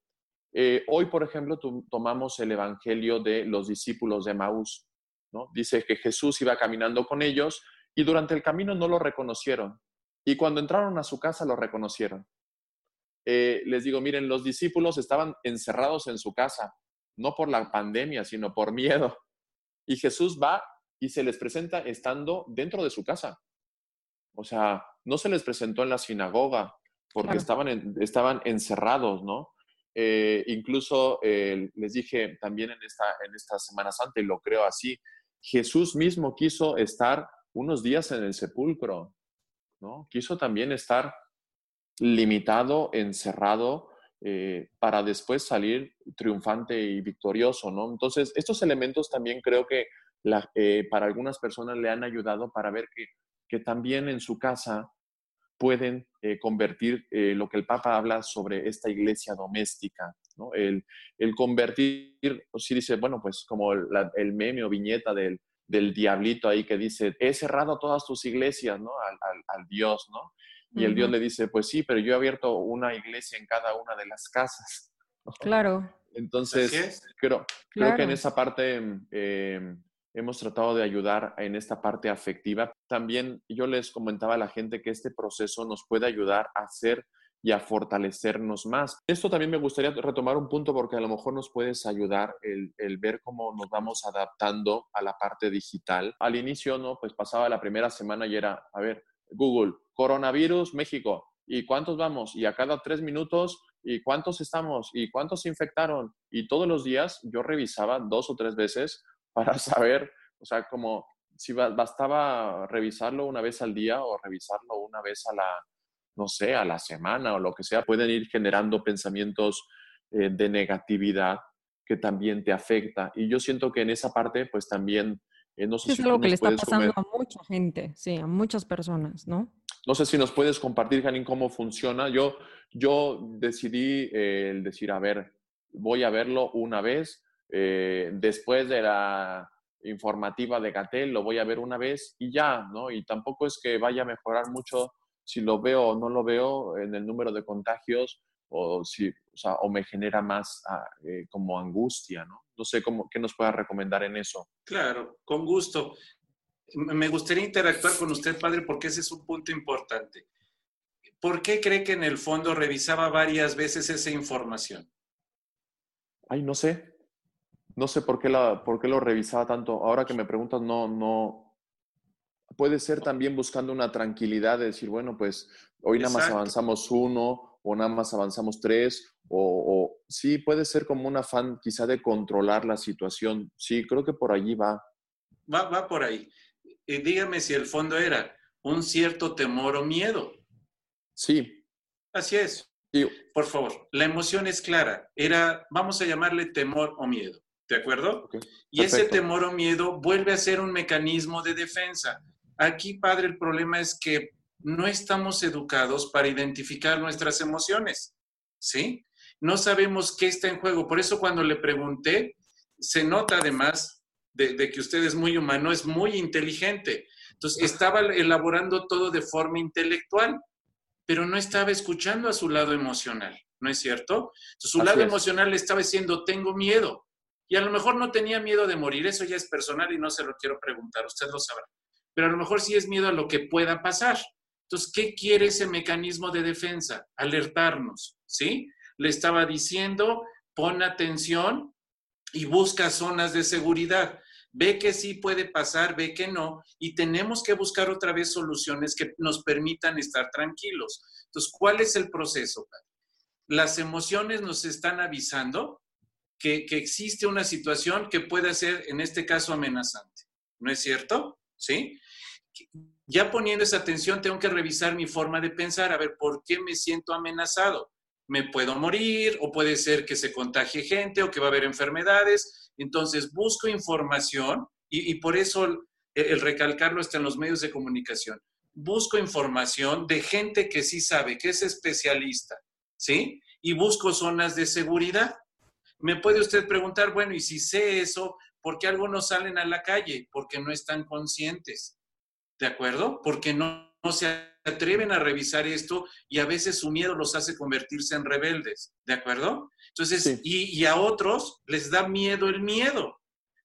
eh, hoy, por ejemplo, tomamos el Evangelio de los discípulos de Maús. ¿no? Dice que Jesús iba caminando con ellos y durante el camino no lo reconocieron. Y cuando entraron a su casa lo reconocieron. Eh, les digo, miren, los discípulos estaban encerrados en su casa, no por la pandemia, sino por miedo. Y Jesús va y se les presenta estando dentro de su casa. O sea, no se les presentó en la sinagoga porque estaban, estaban encerrados, ¿no? Eh, incluso eh, les dije también en esta, en esta Semana Santa, y lo creo así, Jesús mismo quiso estar unos días en el sepulcro, ¿no? Quiso también estar limitado, encerrado, eh, para después salir triunfante y victorioso, ¿no? Entonces, estos elementos también creo que para algunas personas le han ayudado para ver que, que también en su casa pueden eh, convertir eh, lo que el Papa habla sobre esta iglesia doméstica, ¿no? El, el convertir, o pues si dice, bueno, pues como el, meme o viñeta del, del, diablito ahí que dice, he cerrado todas tus iglesias, ¿no? Al, al, Dios, ¿no? Y el Dios le dice, pues sí, pero yo he abierto una iglesia en cada una de las casas. Claro. Entonces, creo, creo que en esa parte eh, hemos tratado de ayudar en esta parte afectiva. También yo les comentaba a la gente que este proceso nos puede ayudar a hacer y a fortalecernos más. Esto también me gustaría retomar un punto porque a lo mejor nos puedes ayudar el, ver cómo nos vamos adaptando a la parte digital. Al inicio, ¿no? Pues pasaba la primera semana y era, a ver, Google, coronavirus, México, ¿y cuántos vamos? Y a cada tres minutos, ¿y cuántos estamos? ¿Y cuántos se infectaron? Y todos los días yo revisaba dos o tres veces para saber, o sea, como si bastaba revisarlo una vez al día o revisarlo una vez a la, no sé, a la semana o lo que sea, pueden ir generando pensamientos eh, de negatividad que también te afecta. Y yo siento que en esa parte, pues también, eh, no sé es algo que le está pasando a mucha gente, sí, a muchas personas, ¿no? No sé si nos puedes compartir, Janine, cómo funciona. Yo, yo decidí eh, el decir, a ver, voy a verlo una vez, eh, después de la, informativa de Gatel, lo voy a ver una vez y ya, ¿no? Y tampoco es que vaya a mejorar mucho si lo veo o no lo veo en el número de contagios o si, o, sea, o me genera más ah, eh, como angustia, ¿no? No sé cómo, qué nos pueda recomendar en eso. Claro, con gusto. Me gustaría interactuar con usted, padre, porque ese es un punto importante. ¿Por qué cree que en el fondo revisaba varias veces esa información? Ay, no sé. No sé por qué, la, por qué lo revisaba tanto. Ahora que me preguntas, no, no. Puede ser también buscando una tranquilidad de decir, bueno, pues hoy nada más avanzamos uno o nada más avanzamos tres, o, sí, puede ser como un afán quizá de controlar la situación. Sí, creo que por allí va. Va, va por ahí. Y dígame si el fondo era un cierto temor o miedo. Sí. Así es. Por favor, la emoción es clara. Era, vamos a llamarle temor o miedo. ¿De acuerdo? Y ese temor o miedo vuelve a ser un mecanismo de defensa. Aquí, padre, el problema es que no estamos educados para identificar nuestras emociones. ¿Sí? No sabemos qué está en juego. Por eso cuando le pregunté, se nota además de, de que usted es muy humano, es muy inteligente. Entonces, estaba elaborando todo de forma intelectual pero no estaba escuchando a su lado emocional, ¿no es cierto? su lado emocional le estaba diciendo, tengo miedo. Y a lo mejor no tenía miedo de morir, eso ya es personal y no se lo quiero preguntar, usted lo sabrá. Pero a lo mejor sí es miedo a lo que pueda pasar. Entonces, ¿qué quiere ese mecanismo de defensa? Alertarnos, ¿sí? Le estaba diciendo, pon atención y busca zonas de seguridad ve que sí puede pasar, ve que no, y tenemos que buscar otra vez soluciones que nos permitan estar tranquilos. Entonces, ¿cuál es el proceso? Las emociones nos están avisando que, existe una situación que puede ser, en este caso, amenazante. ¿No es cierto? ¿Sí? Ya poniendo esa atención, tengo que revisar mi forma de pensar, a ver, ¿por qué me siento amenazado? me puedo morir o puede ser que se contagie gente o que va a haber enfermedades. Entonces busco información y, por eso el, el, recalcarlo está en los medios de comunicación. Busco información de gente que sí sabe, que es especialista, ¿sí? Y busco zonas de seguridad. Me puede usted preguntar, bueno, y si sé eso, ¿por qué algunos salen a la calle? Porque no están conscientes, ¿de acuerdo? Porque no, no se atreven a revisar esto y a veces su miedo los hace convertirse en rebeldes, ¿de acuerdo? Entonces, y, a otros les da miedo el miedo,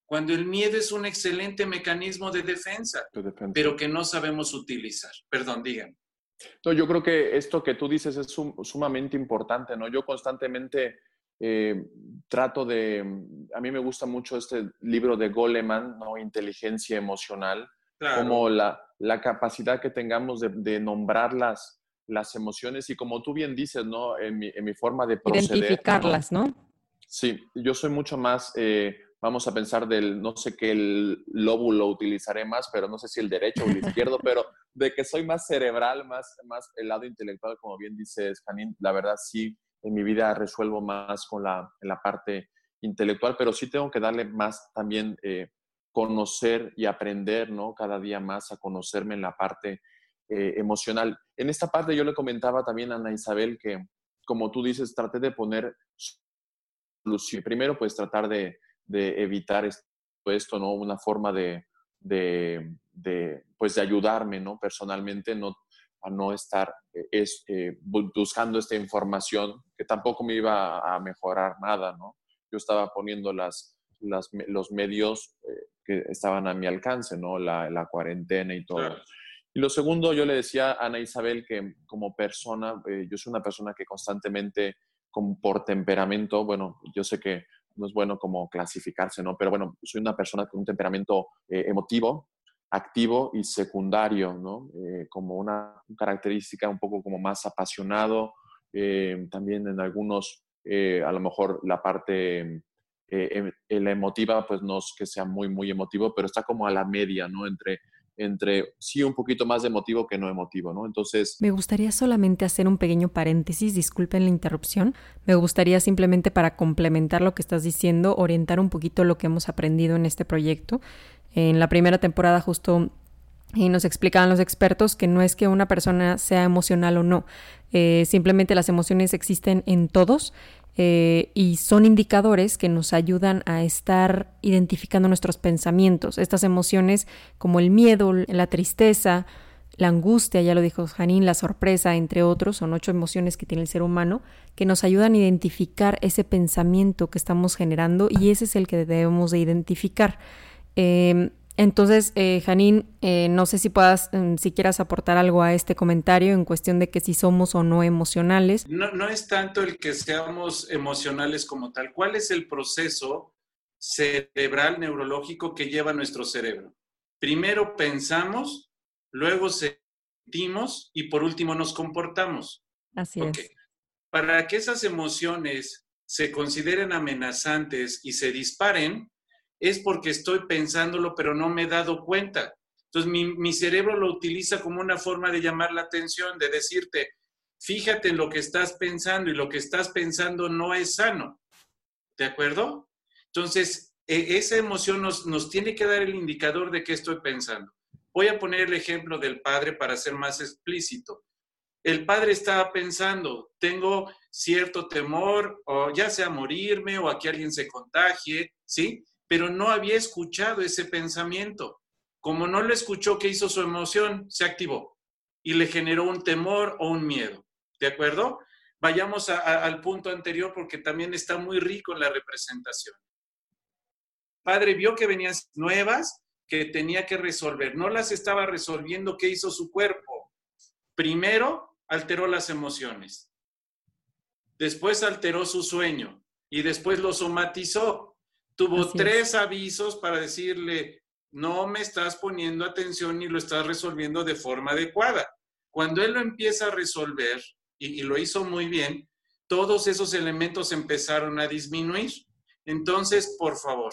cuando el miedo es un excelente mecanismo de defensa, pero que no sabemos utilizar. Perdón, digan. No, yo creo que esto que tú dices es sumamente importante, ¿no? Yo constantemente eh, trato de, a mí me gusta mucho este libro de Goleman, ¿no? Inteligencia emocional, como la, la, capacidad que tengamos de, de, nombrar las, las emociones y como tú bien dices, ¿no? En mi, en mi forma de proceder. Identificarlas, ¿no? Sí, yo soy mucho más, eh, vamos a pensar del, no sé qué el lóbulo utilizaré más, pero no sé si el derecho o el izquierdo, pero de que soy más cerebral, más, más el lado intelectual, como bien dices, Janine, la verdad sí, en mi vida resuelvo más con la, la parte intelectual, pero sí tengo que darle más también eh, conocer y aprender, ¿no? Cada día más a conocerme en la parte eh, emocional. En esta parte yo le comentaba también a Ana Isabel que, como tú dices, traté de poner solución. Primero, pues tratar de, evitar esto, ¿no? Una forma de, pues de ayudarme, ¿no? Personalmente, no, a no estar eh, es, eh, buscando esta información que tampoco me iba a mejorar nada, ¿no? Yo estaba poniendo las, los medios que estaban a mi alcance, ¿no? La, la cuarentena y todo. Y lo segundo, yo le decía a Ana Isabel que como persona, eh, yo soy una persona que constantemente, como por temperamento, bueno, yo sé que no es bueno como clasificarse, ¿no? Pero bueno, soy una persona con un temperamento eh, emotivo, activo y secundario, ¿no? Eh, como una característica un poco como más apasionado, también en algunos, a lo mejor la parte eh, em, eh, la emotiva, pues no es que sea muy, muy emotivo, pero está como a la media, ¿no? Entre, entre sí un poquito más emotivo que no emotivo, ¿no? Entonces... Me gustaría solamente hacer un pequeño paréntesis, disculpen la interrupción. Me gustaría simplemente para complementar lo que estás diciendo, orientar un poquito lo que hemos aprendido en este proyecto. En la primera temporada justo y nos explicaban los expertos que no es que una persona sea emocional o no, eh, simplemente las emociones existen en todos eh, y son indicadores que nos ayudan a estar identificando nuestros pensamientos, estas emociones como el miedo, la tristeza, la angustia, ya lo dijo Janine, la sorpresa, entre otros, son ocho emociones que tiene el ser humano, que nos ayudan a identificar ese pensamiento que estamos generando y ese es el que debemos de identificar. Em, entonces, eh, Janine, eh, no sé si puedas, mm, si quieras aportar algo a este comentario en cuestión de que si somos o no emocionales. No, no es tanto el que seamos emocionales como tal. ¿Cuál es el proceso cerebral, neurológico que lleva nuestro cerebro? Primero pensamos, luego sentimos y por último nos comportamos. Así es. Para que esas emociones se consideren amenazantes y se disparen, es porque estoy pensándolo, pero no me he dado cuenta. Entonces, mi, cerebro lo utiliza como una forma de llamar la atención, de decirte, fíjate en lo que estás pensando y lo que estás pensando no es sano. ¿De acuerdo? Entonces, e, esa emoción nos, nos tiene que dar el indicador de qué estoy pensando. Voy a poner el ejemplo del padre para ser más explícito. El padre estaba pensando, tengo cierto temor, o ya sea morirme o a que alguien se contagie, ¿sí? Pero no había escuchado ese pensamiento. Como no lo escuchó, ¿qué hizo su emoción? Se activó y le generó un temor o un miedo. ¿De acuerdo? Vayamos al punto anterior porque también está muy rico en la representación. Padre vio que venían nuevas que tenía que resolver. No las estaba resolviendo. ¿Qué hizo su cuerpo? Primero, alteró las emociones. Después alteró su sueño y después lo somatizó. Tuvo tres avisos para decirle, no me estás poniendo atención ni lo estás resolviendo de forma adecuada. Cuando él lo empieza a resolver, y, lo hizo muy bien, todos esos elementos empezaron a disminuir. Entonces, por favor,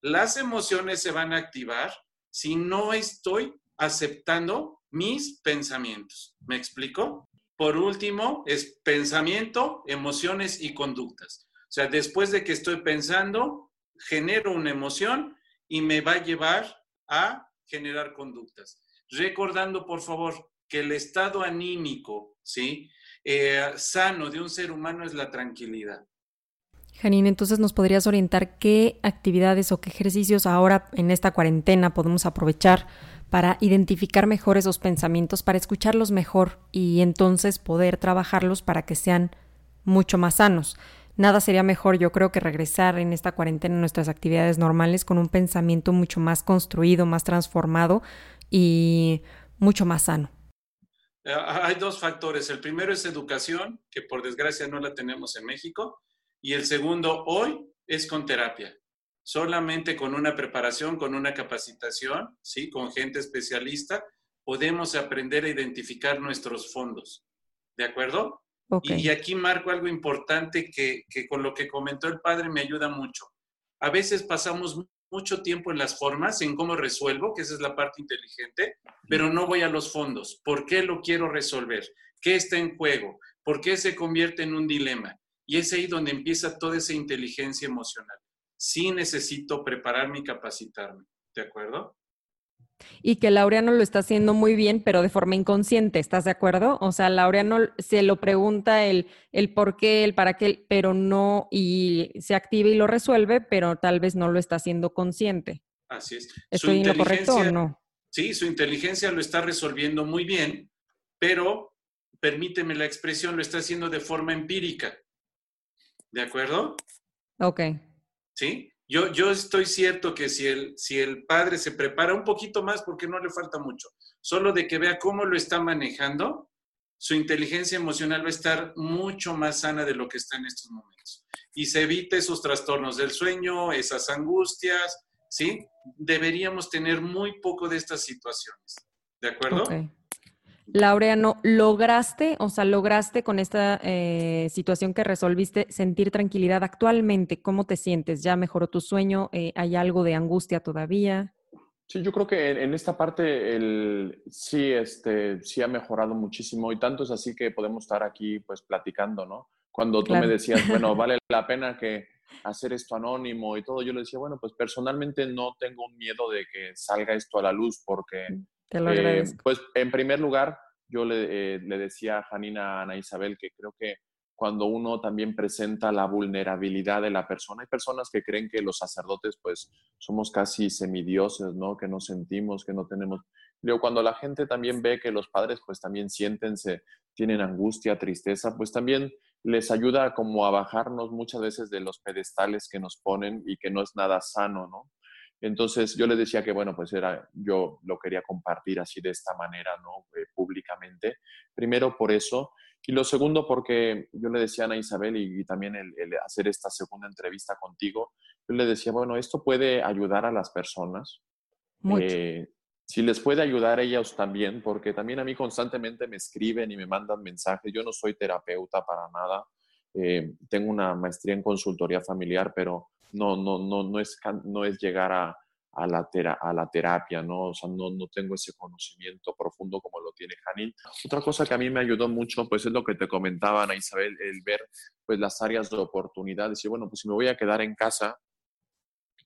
las emociones se van a activar si no estoy aceptando mis pensamientos. ¿Me explico? Por último, es pensamiento, emociones y conductas. O sea, después de que estoy pensando, genero una emoción y me va a llevar a generar conductas. Recordando, por favor, que el estado anímico, ¿sí? Eh, sano de un ser humano es la tranquilidad. Janine, entonces nos podrías orientar qué actividades o qué ejercicios ahora en esta cuarentena podemos aprovechar para identificar mejor esos pensamientos, para escucharlos mejor y entonces poder trabajarlos para que sean mucho más sanos nada sería mejor, yo creo, que regresar en esta cuarentena a nuestras actividades normales con un pensamiento mucho más construido, más transformado y mucho más sano. Eh, hay dos factores. El primero es educación, que por desgracia no la tenemos en México. Y el segundo, hoy, es con terapia. Solamente con una preparación, con una capacitación, ¿sí? con gente especialista, podemos aprender a identificar nuestros fondos. ¿De acuerdo? Y, aquí marco algo importante que, con lo que comentó el padre me ayuda mucho. A veces pasamos mucho tiempo en las formas, en cómo resuelvo, que esa es la parte inteligente, pero no voy a los fondos. ¿Por qué lo quiero resolver? ¿Qué está en juego? ¿Por qué se convierte en un dilema? Y es ahí donde empieza toda esa inteligencia emocional. Sí necesito prepararme y capacitarme. ¿De acuerdo? Y que Laureano lo está haciendo muy bien, pero de forma inconsciente, ¿estás de acuerdo? O sea, Laureano se lo pregunta el, el por qué, el para qué, pero no, y se activa y lo resuelve, pero tal vez no lo está haciendo consciente. Así es. ¿Estoy en lo correcto o no? Sí, su inteligencia lo está resolviendo muy bien, pero permíteme la expresión, lo está haciendo de forma empírica. ¿De acuerdo? Ok. ¿Sí? Yo, yo estoy cierto que si el, si el padre se prepara un poquito más, porque no le falta mucho, solo de que vea cómo lo está manejando, su inteligencia emocional va a estar mucho más sana de lo que está en estos momentos. Y se evita esos trastornos del sueño, esas angustias, ¿sí? Deberíamos tener muy poco de estas situaciones. ¿De acuerdo? Laureano, ¿lograste, o sea, lograste con esta eh, situación que resolviste sentir tranquilidad actualmente? ¿Cómo te sientes? ¿Ya mejoró tu sueño? Eh, ¿Hay algo de angustia todavía? Sí, yo creo que en, esta parte el, sí, este, sí ha mejorado muchísimo y tanto es así que podemos estar aquí pues platicando, ¿no? Cuando tú me decías, bueno, vale la pena que hacer esto anónimo y todo, yo le decía, bueno, pues personalmente no tengo miedo de que salga esto a la luz porque te lo eh, pues en primer lugar, yo le, eh, le, decía a Janina, a Ana Isabel, que creo que cuando uno también presenta la vulnerabilidad de la persona. Hay personas que creen que los sacerdotes pues somos casi semidioses, ¿no? Que no sentimos, que no tenemos... Digo, cuando la gente también ve que los padres pues también siéntense, tienen angustia, tristeza, pues también les ayuda como a bajarnos muchas veces de los pedestales que nos ponen y que no es nada sano, ¿no? Entonces yo les decía que, bueno, pues era, yo lo quería compartir así de esta manera, ¿no? Eh, públicamente. Primero por eso, y lo segundo, porque yo le decía a Ana Isabel y, también el, hacer esta segunda entrevista contigo, yo le decía, bueno, esto puede ayudar a las personas. Eh, si les puede ayudar a ellas también, porque también a mí constantemente me escriben y me mandan mensajes. Yo no soy terapeuta para nada. Eh, tengo una maestría en consultoría familiar, pero no, no, no, no, es, no es llegar a, a la, a la terapia, ¿no? O sea, no, no tengo ese conocimiento profundo como lo tiene Janine. Otra cosa que a mí me ayudó mucho, pues es lo que te comentaba Ana Isabel, el ver pues las áreas de oportunidades. Y bueno, pues si me voy a quedar en casa,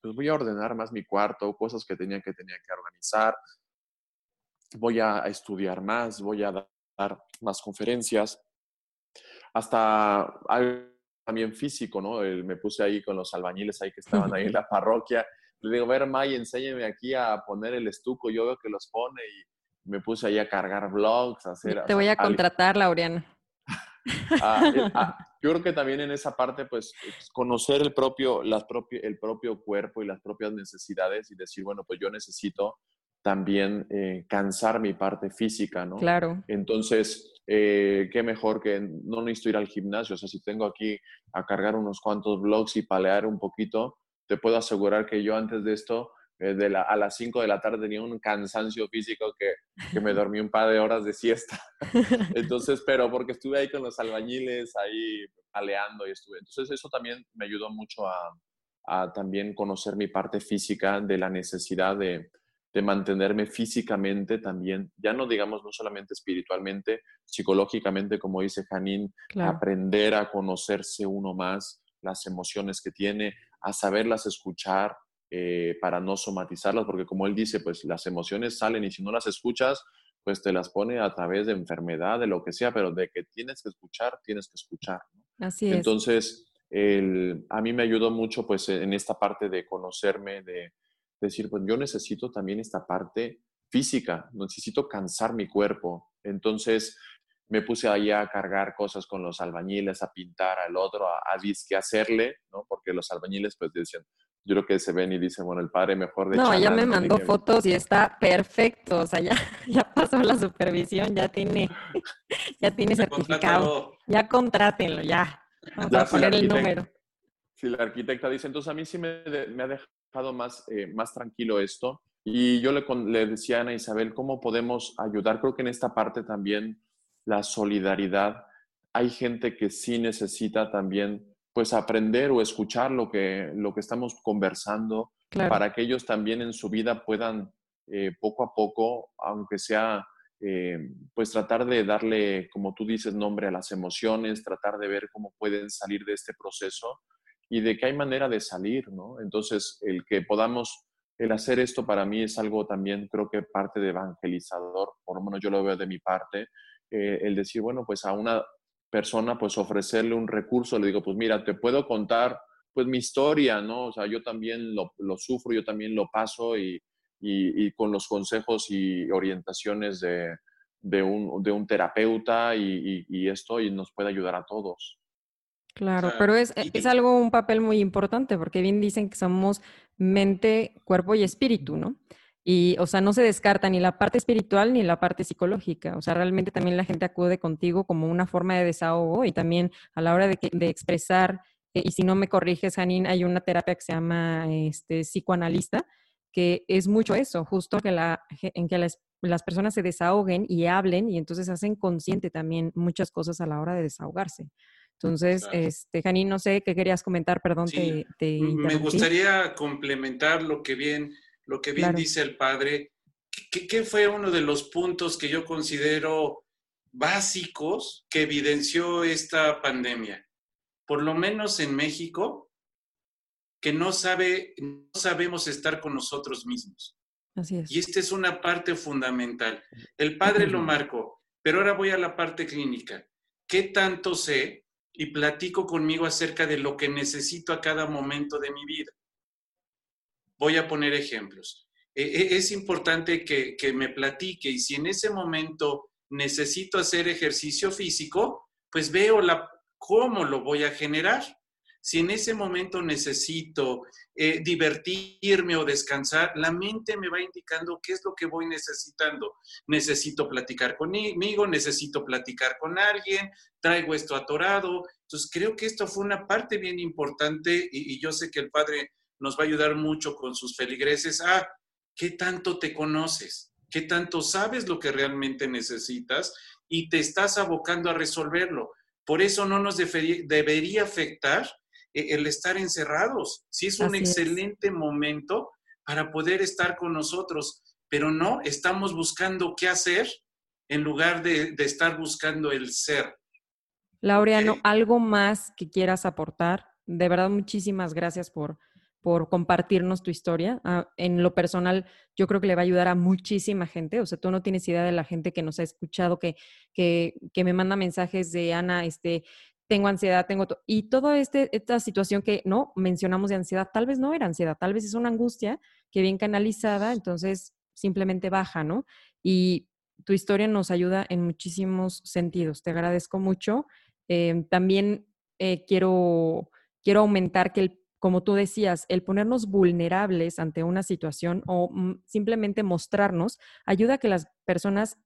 pues voy a ordenar más mi cuarto, cosas que tenía que, tenía que organizar, voy a estudiar más, voy a dar más conferencias, hasta algo también físico, ¿no? me puse ahí con los albañiles ahí que estaban ahí en la parroquia le digo, ver, May, enséñeme aquí a poner el estuco. Yo veo que los pone y me puse ahí a cargar blogs, a hacer... Te voy a contratar, Laureano. Ah, eh, ah, yo creo que también en esa parte, pues, conocer el propio, las el propio cuerpo y las propias necesidades y decir, bueno, pues yo necesito también eh, cansar mi parte física, ¿no? Claro. Entonces, eh, qué mejor que no necesito ir al gimnasio. O sea, si tengo aquí a cargar unos cuantos blogs y palear un poquito, te puedo asegurar que yo antes de esto, eh, de a las 5 de la tarde tenía un cansancio físico que, que me dormí un par de horas de siesta. Entonces, pero porque estuve ahí con los albañiles, ahí paleando y estuve. Entonces, eso también me ayudó mucho a, a también conocer mi parte física de la necesidad de, de mantenerme físicamente también, ya no digamos no solamente espiritualmente, psicológicamente, como dice Janine, aprender a conocerse uno más, las emociones que tiene, a saberlas escuchar eh, para no somatizarlas, porque como él dice, pues las emociones salen y si no las escuchas, pues te las pone a través de enfermedad, de lo que sea, pero de que tienes que escuchar, tienes que escuchar. Así es. Entonces, el, a mí me ayudó mucho pues en esta parte de conocerme, de, decir, pues yo necesito también esta parte física, necesito cansar mi cuerpo. Entonces, me puse ahí a cargar cosas con los albañiles, a pintar al otro, a, a disque hacerle, ¿no? Porque los albañiles pues decían, yo creo que se ven y dicen, bueno, el padre mejor de No, ya me mandó fotos y está perfecto, o sea, ya, ya pasó la supervisión, ya tiene, ya tiene certificado. Ya contrátenlo, ya. Vamos a poner el número. Si la arquitecta dice, entonces a mí sí me, me ha dejado más, eh, más tranquilo esto. Y yo le, le decía a Ana Isabel, ¿cómo podemos ayudar? Creo que en esta parte también la solidaridad. Hay gente que sí necesita también pues aprender o escuchar lo que, lo que estamos conversando para que ellos también en su vida puedan eh, poco a poco, aunque sea, eh, pues tratar de darle, como tú dices, nombre a las emociones, tratar de ver cómo pueden salir de este proceso y de que hay manera de salir, ¿no? Entonces, el que podamos, el hacer esto para mí es algo también, creo que parte de evangelizador, por lo menos yo lo veo de mi parte, eh, el decir, bueno, pues a una persona, pues ofrecerle un recurso, le digo, pues mira, te puedo contar pues mi historia, ¿no? O sea, yo también lo, sufro, yo también lo paso y, y, con los consejos y orientaciones de, de, un, de un, terapeuta y, y, esto y nos puede ayudar a todos. Claro, pero es, es algo, un papel muy importante, porque bien dicen que somos mente, cuerpo y espíritu, ¿no? Y, o sea, no se descarta ni la parte espiritual ni la parte psicológica. O sea, realmente también la gente acude contigo como una forma de desahogo y también a la hora de, de expresar, eh, y si no me corriges, Janine, hay una terapia que se llama este, psicoanalista, que es mucho eso, justo que la, en que las, las personas se desahoguen y hablen y entonces hacen consciente también muchas cosas a la hora de desahogarse. Entonces, este, Janine, no sé qué querías comentar, perdón, te, te Me gustaría complementar lo que bien lo que bien dice el padre, ¿qué, fue uno de los puntos que yo considero básicos que evidenció esta pandemia? Por lo menos en México, que no, sabe, no sabemos estar con nosotros mismos. Así es. Y esta es una parte fundamental. El padre lo marcó, pero ahora voy a la parte clínica. ¿Qué tanto sé y platico conmigo acerca de lo que necesito a cada momento de mi vida. Voy a poner ejemplos. E, e, es importante que, que me platique y si en ese momento necesito hacer ejercicio físico, pues veo la, cómo lo voy a generar. Si en ese momento necesito eh, divertirme o descansar, la mente me va indicando qué es lo que voy necesitando. Necesito platicar conmigo, necesito platicar con alguien, traigo esto atorado. Entonces, creo que esto fue una parte bien importante y, y yo sé que el Padre nos va a ayudar mucho con sus feligreses. Ah, ¿qué tanto te conoces? ¿Qué tanto sabes lo que realmente necesitas? Y te estás abocando a resolverlo. Por eso no nos debería afectar el estar encerrados. Sí es un excelente momento para poder estar con nosotros, pero no estamos buscando qué hacer en lugar de, estar buscando el ser. Laureano, ¿algo más que quieras aportar? De verdad, muchísimas gracias por, por compartirnos tu historia. Ah, en lo personal, yo creo que le va a ayudar a muchísima gente. O sea, tú no tienes idea de la gente que nos ha escuchado, que, que, que me manda mensajes de Ana, este, tengo ansiedad, tengo... y toda este, esta situación que no mencionamos de ansiedad, tal vez no era ansiedad, tal vez es una angustia que bien canalizada, entonces simplemente baja, ¿no? Y tu historia nos ayuda en muchísimos sentidos. Te agradezco mucho. Em, también eh, quiero, quiero aumentar que el como tú decías, el ponernos vulnerables ante una situación o mm, simplemente mostrarnos ayuda a que las personas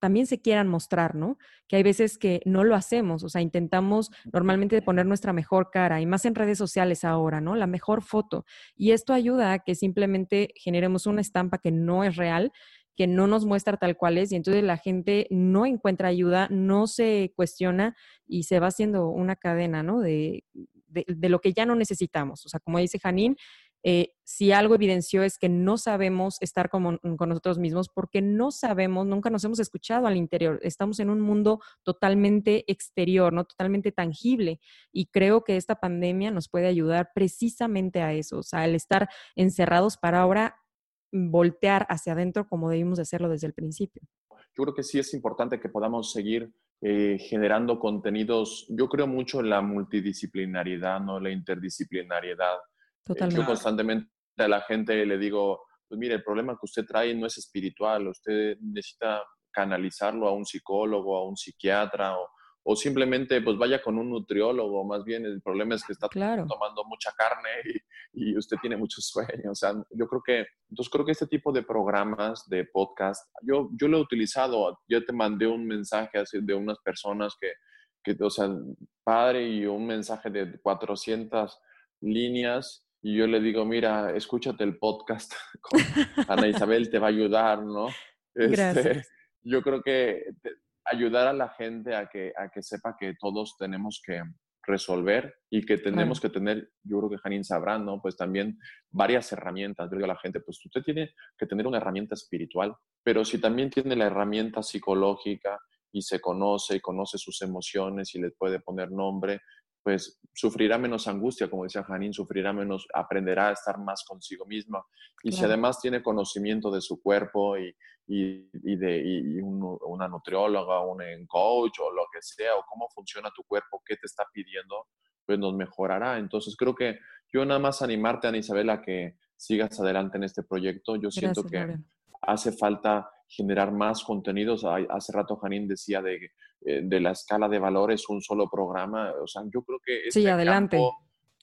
también se quieran mostrar, ¿no? Que hay veces que no lo hacemos, o sea, intentamos normalmente poner nuestra mejor cara y más en redes sociales ahora, ¿no? La mejor foto. Y esto ayuda a que simplemente generemos una estampa que no es real, que no nos muestra tal cual es y entonces la gente no encuentra ayuda, no se cuestiona y se va haciendo una cadena, ¿no? De, de, de lo que ya no necesitamos. O sea, como dice Janine, eh, si algo evidenció es que no sabemos estar con nosotros mismos porque no sabemos, nunca nos hemos escuchado al interior. Estamos en un mundo totalmente exterior, no totalmente tangible. Y creo que esta pandemia nos puede ayudar precisamente a eso, o sea, al estar encerrados para ahora voltear hacia adentro como debimos de hacerlo desde el principio. Yo creo que sí es importante que podamos seguir eh, generando contenidos. Yo creo mucho en la multidisciplinariedad, no la interdisciplinariedad Totalmente. Yo constantemente a la gente le digo, pues mire, el problema que usted trae no es espiritual, usted necesita canalizarlo a un psicólogo, a un psiquiatra o, o simplemente pues vaya con un nutriólogo, más bien el problema es que está tomando mucha carne y, y, usted tiene mucho sueño, o sea, yo creo que, entonces creo que este tipo de programas, de podcast, yo, yo lo he utilizado, yo te mandé un mensaje así de unas personas que, que, o sea, padre y un mensaje de 400 líneas y yo le digo, mira, escúchate el podcast con Ana Isabel, te va a ayudar, ¿no? Este, yo creo que ayudar a la gente a que, a que sepa que todos tenemos que resolver y que tenemos que tener, yo creo que Janine sabrá, ¿no? Pues también varias herramientas. Yo digo a la gente, pues usted tiene que tener una herramienta espiritual, pero si también tiene la herramienta psicológica y se conoce y conoce sus emociones y le puede poner nombre, pues sufrirá menos angustia, como decía Janine, sufrirá menos, aprenderá a estar más consigo misma. Y si además tiene conocimiento de su cuerpo y, y, de una nutrióloga, un coach o lo que sea, o cómo funciona tu cuerpo, qué te está pidiendo, pues nos mejorará. Entonces creo que yo nada más animarte, Ana Isabel, a que sigas adelante en este proyecto. Yo siento que hace falta generar más contenidos. Hace rato Janine decía de, eh, de la escala de valores un solo programa. O sea, yo creo que este sí, adelante.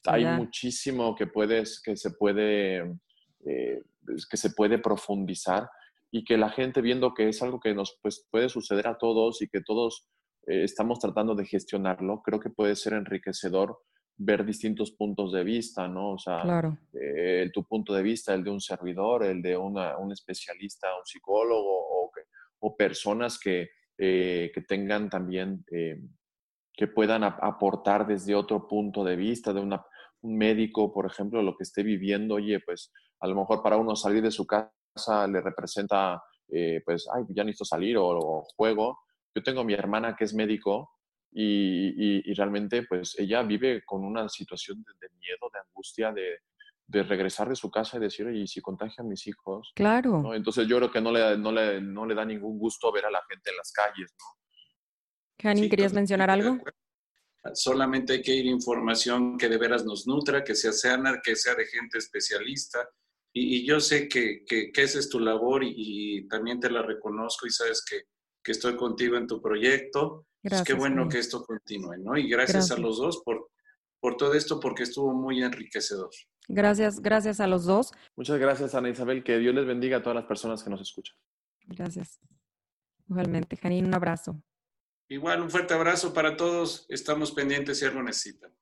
hay muchísimo que puedes, que se puede, eh, que se puede profundizar y que la gente viendo que es algo que nos pues, puede suceder a todos y que todos eh, estamos tratando de gestionarlo, creo que puede ser enriquecedor ver distintos puntos de vista, ¿no? O sea, eh, tu punto de vista, el de un servidor, el de una, un especialista, un psicólogo o, o personas que, eh, que, tengan también, eh, que puedan aportar desde otro punto de vista, de una, un médico, por ejemplo, lo que esté viviendo, oye, pues a lo mejor para uno salir de su casa le representa, pues, ay, ya necesito salir o, o juego. Yo tengo a mi hermana que es médico y, realmente pues ella vive con una situación de, miedo, de angustia, de, de, regresar de su casa y decir, oye, ¿y si contagia a mis hijos? Claro. ¿no? Entonces yo creo que no le, no, le, no le da ningún gusto ver a la gente en las calles, ¿no? Jani, ¿querías mencionar algo? Solamente hay que ir información que de veras nos nutra, que sea sana, que sea de gente especialista. Y, yo sé que, que, esa es tu labor y, también te la reconozco y sabes que, que estoy contigo en tu proyecto. Gracias, qué bueno que esto continúe, ¿no? Y gracias, a los dos por, por todo esto, porque estuvo muy enriquecedor. Gracias, gracias a los dos. Muchas gracias, Ana Isabel. Que Dios les bendiga a todas las personas que nos escuchan. Gracias. Igualmente, Janine, un abrazo. Igual, un fuerte abrazo para todos. Estamos pendientes si algo necesitan.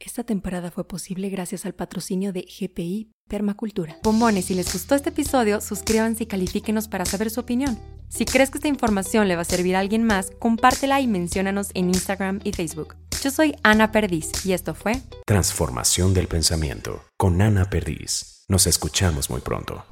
Esta temporada fue posible gracias al patrocinio de GPI Permacultura. Bombones, si les gustó este episodio, suscríbanse y califíquenos para saber su opinión. Si crees que esta información le va a servir a alguien más, compártela y menciónanos en Instagram y Facebook. Yo soy Ana Perdiz y esto fue Transformación del Pensamiento con Ana Perdiz. Nos escuchamos muy pronto.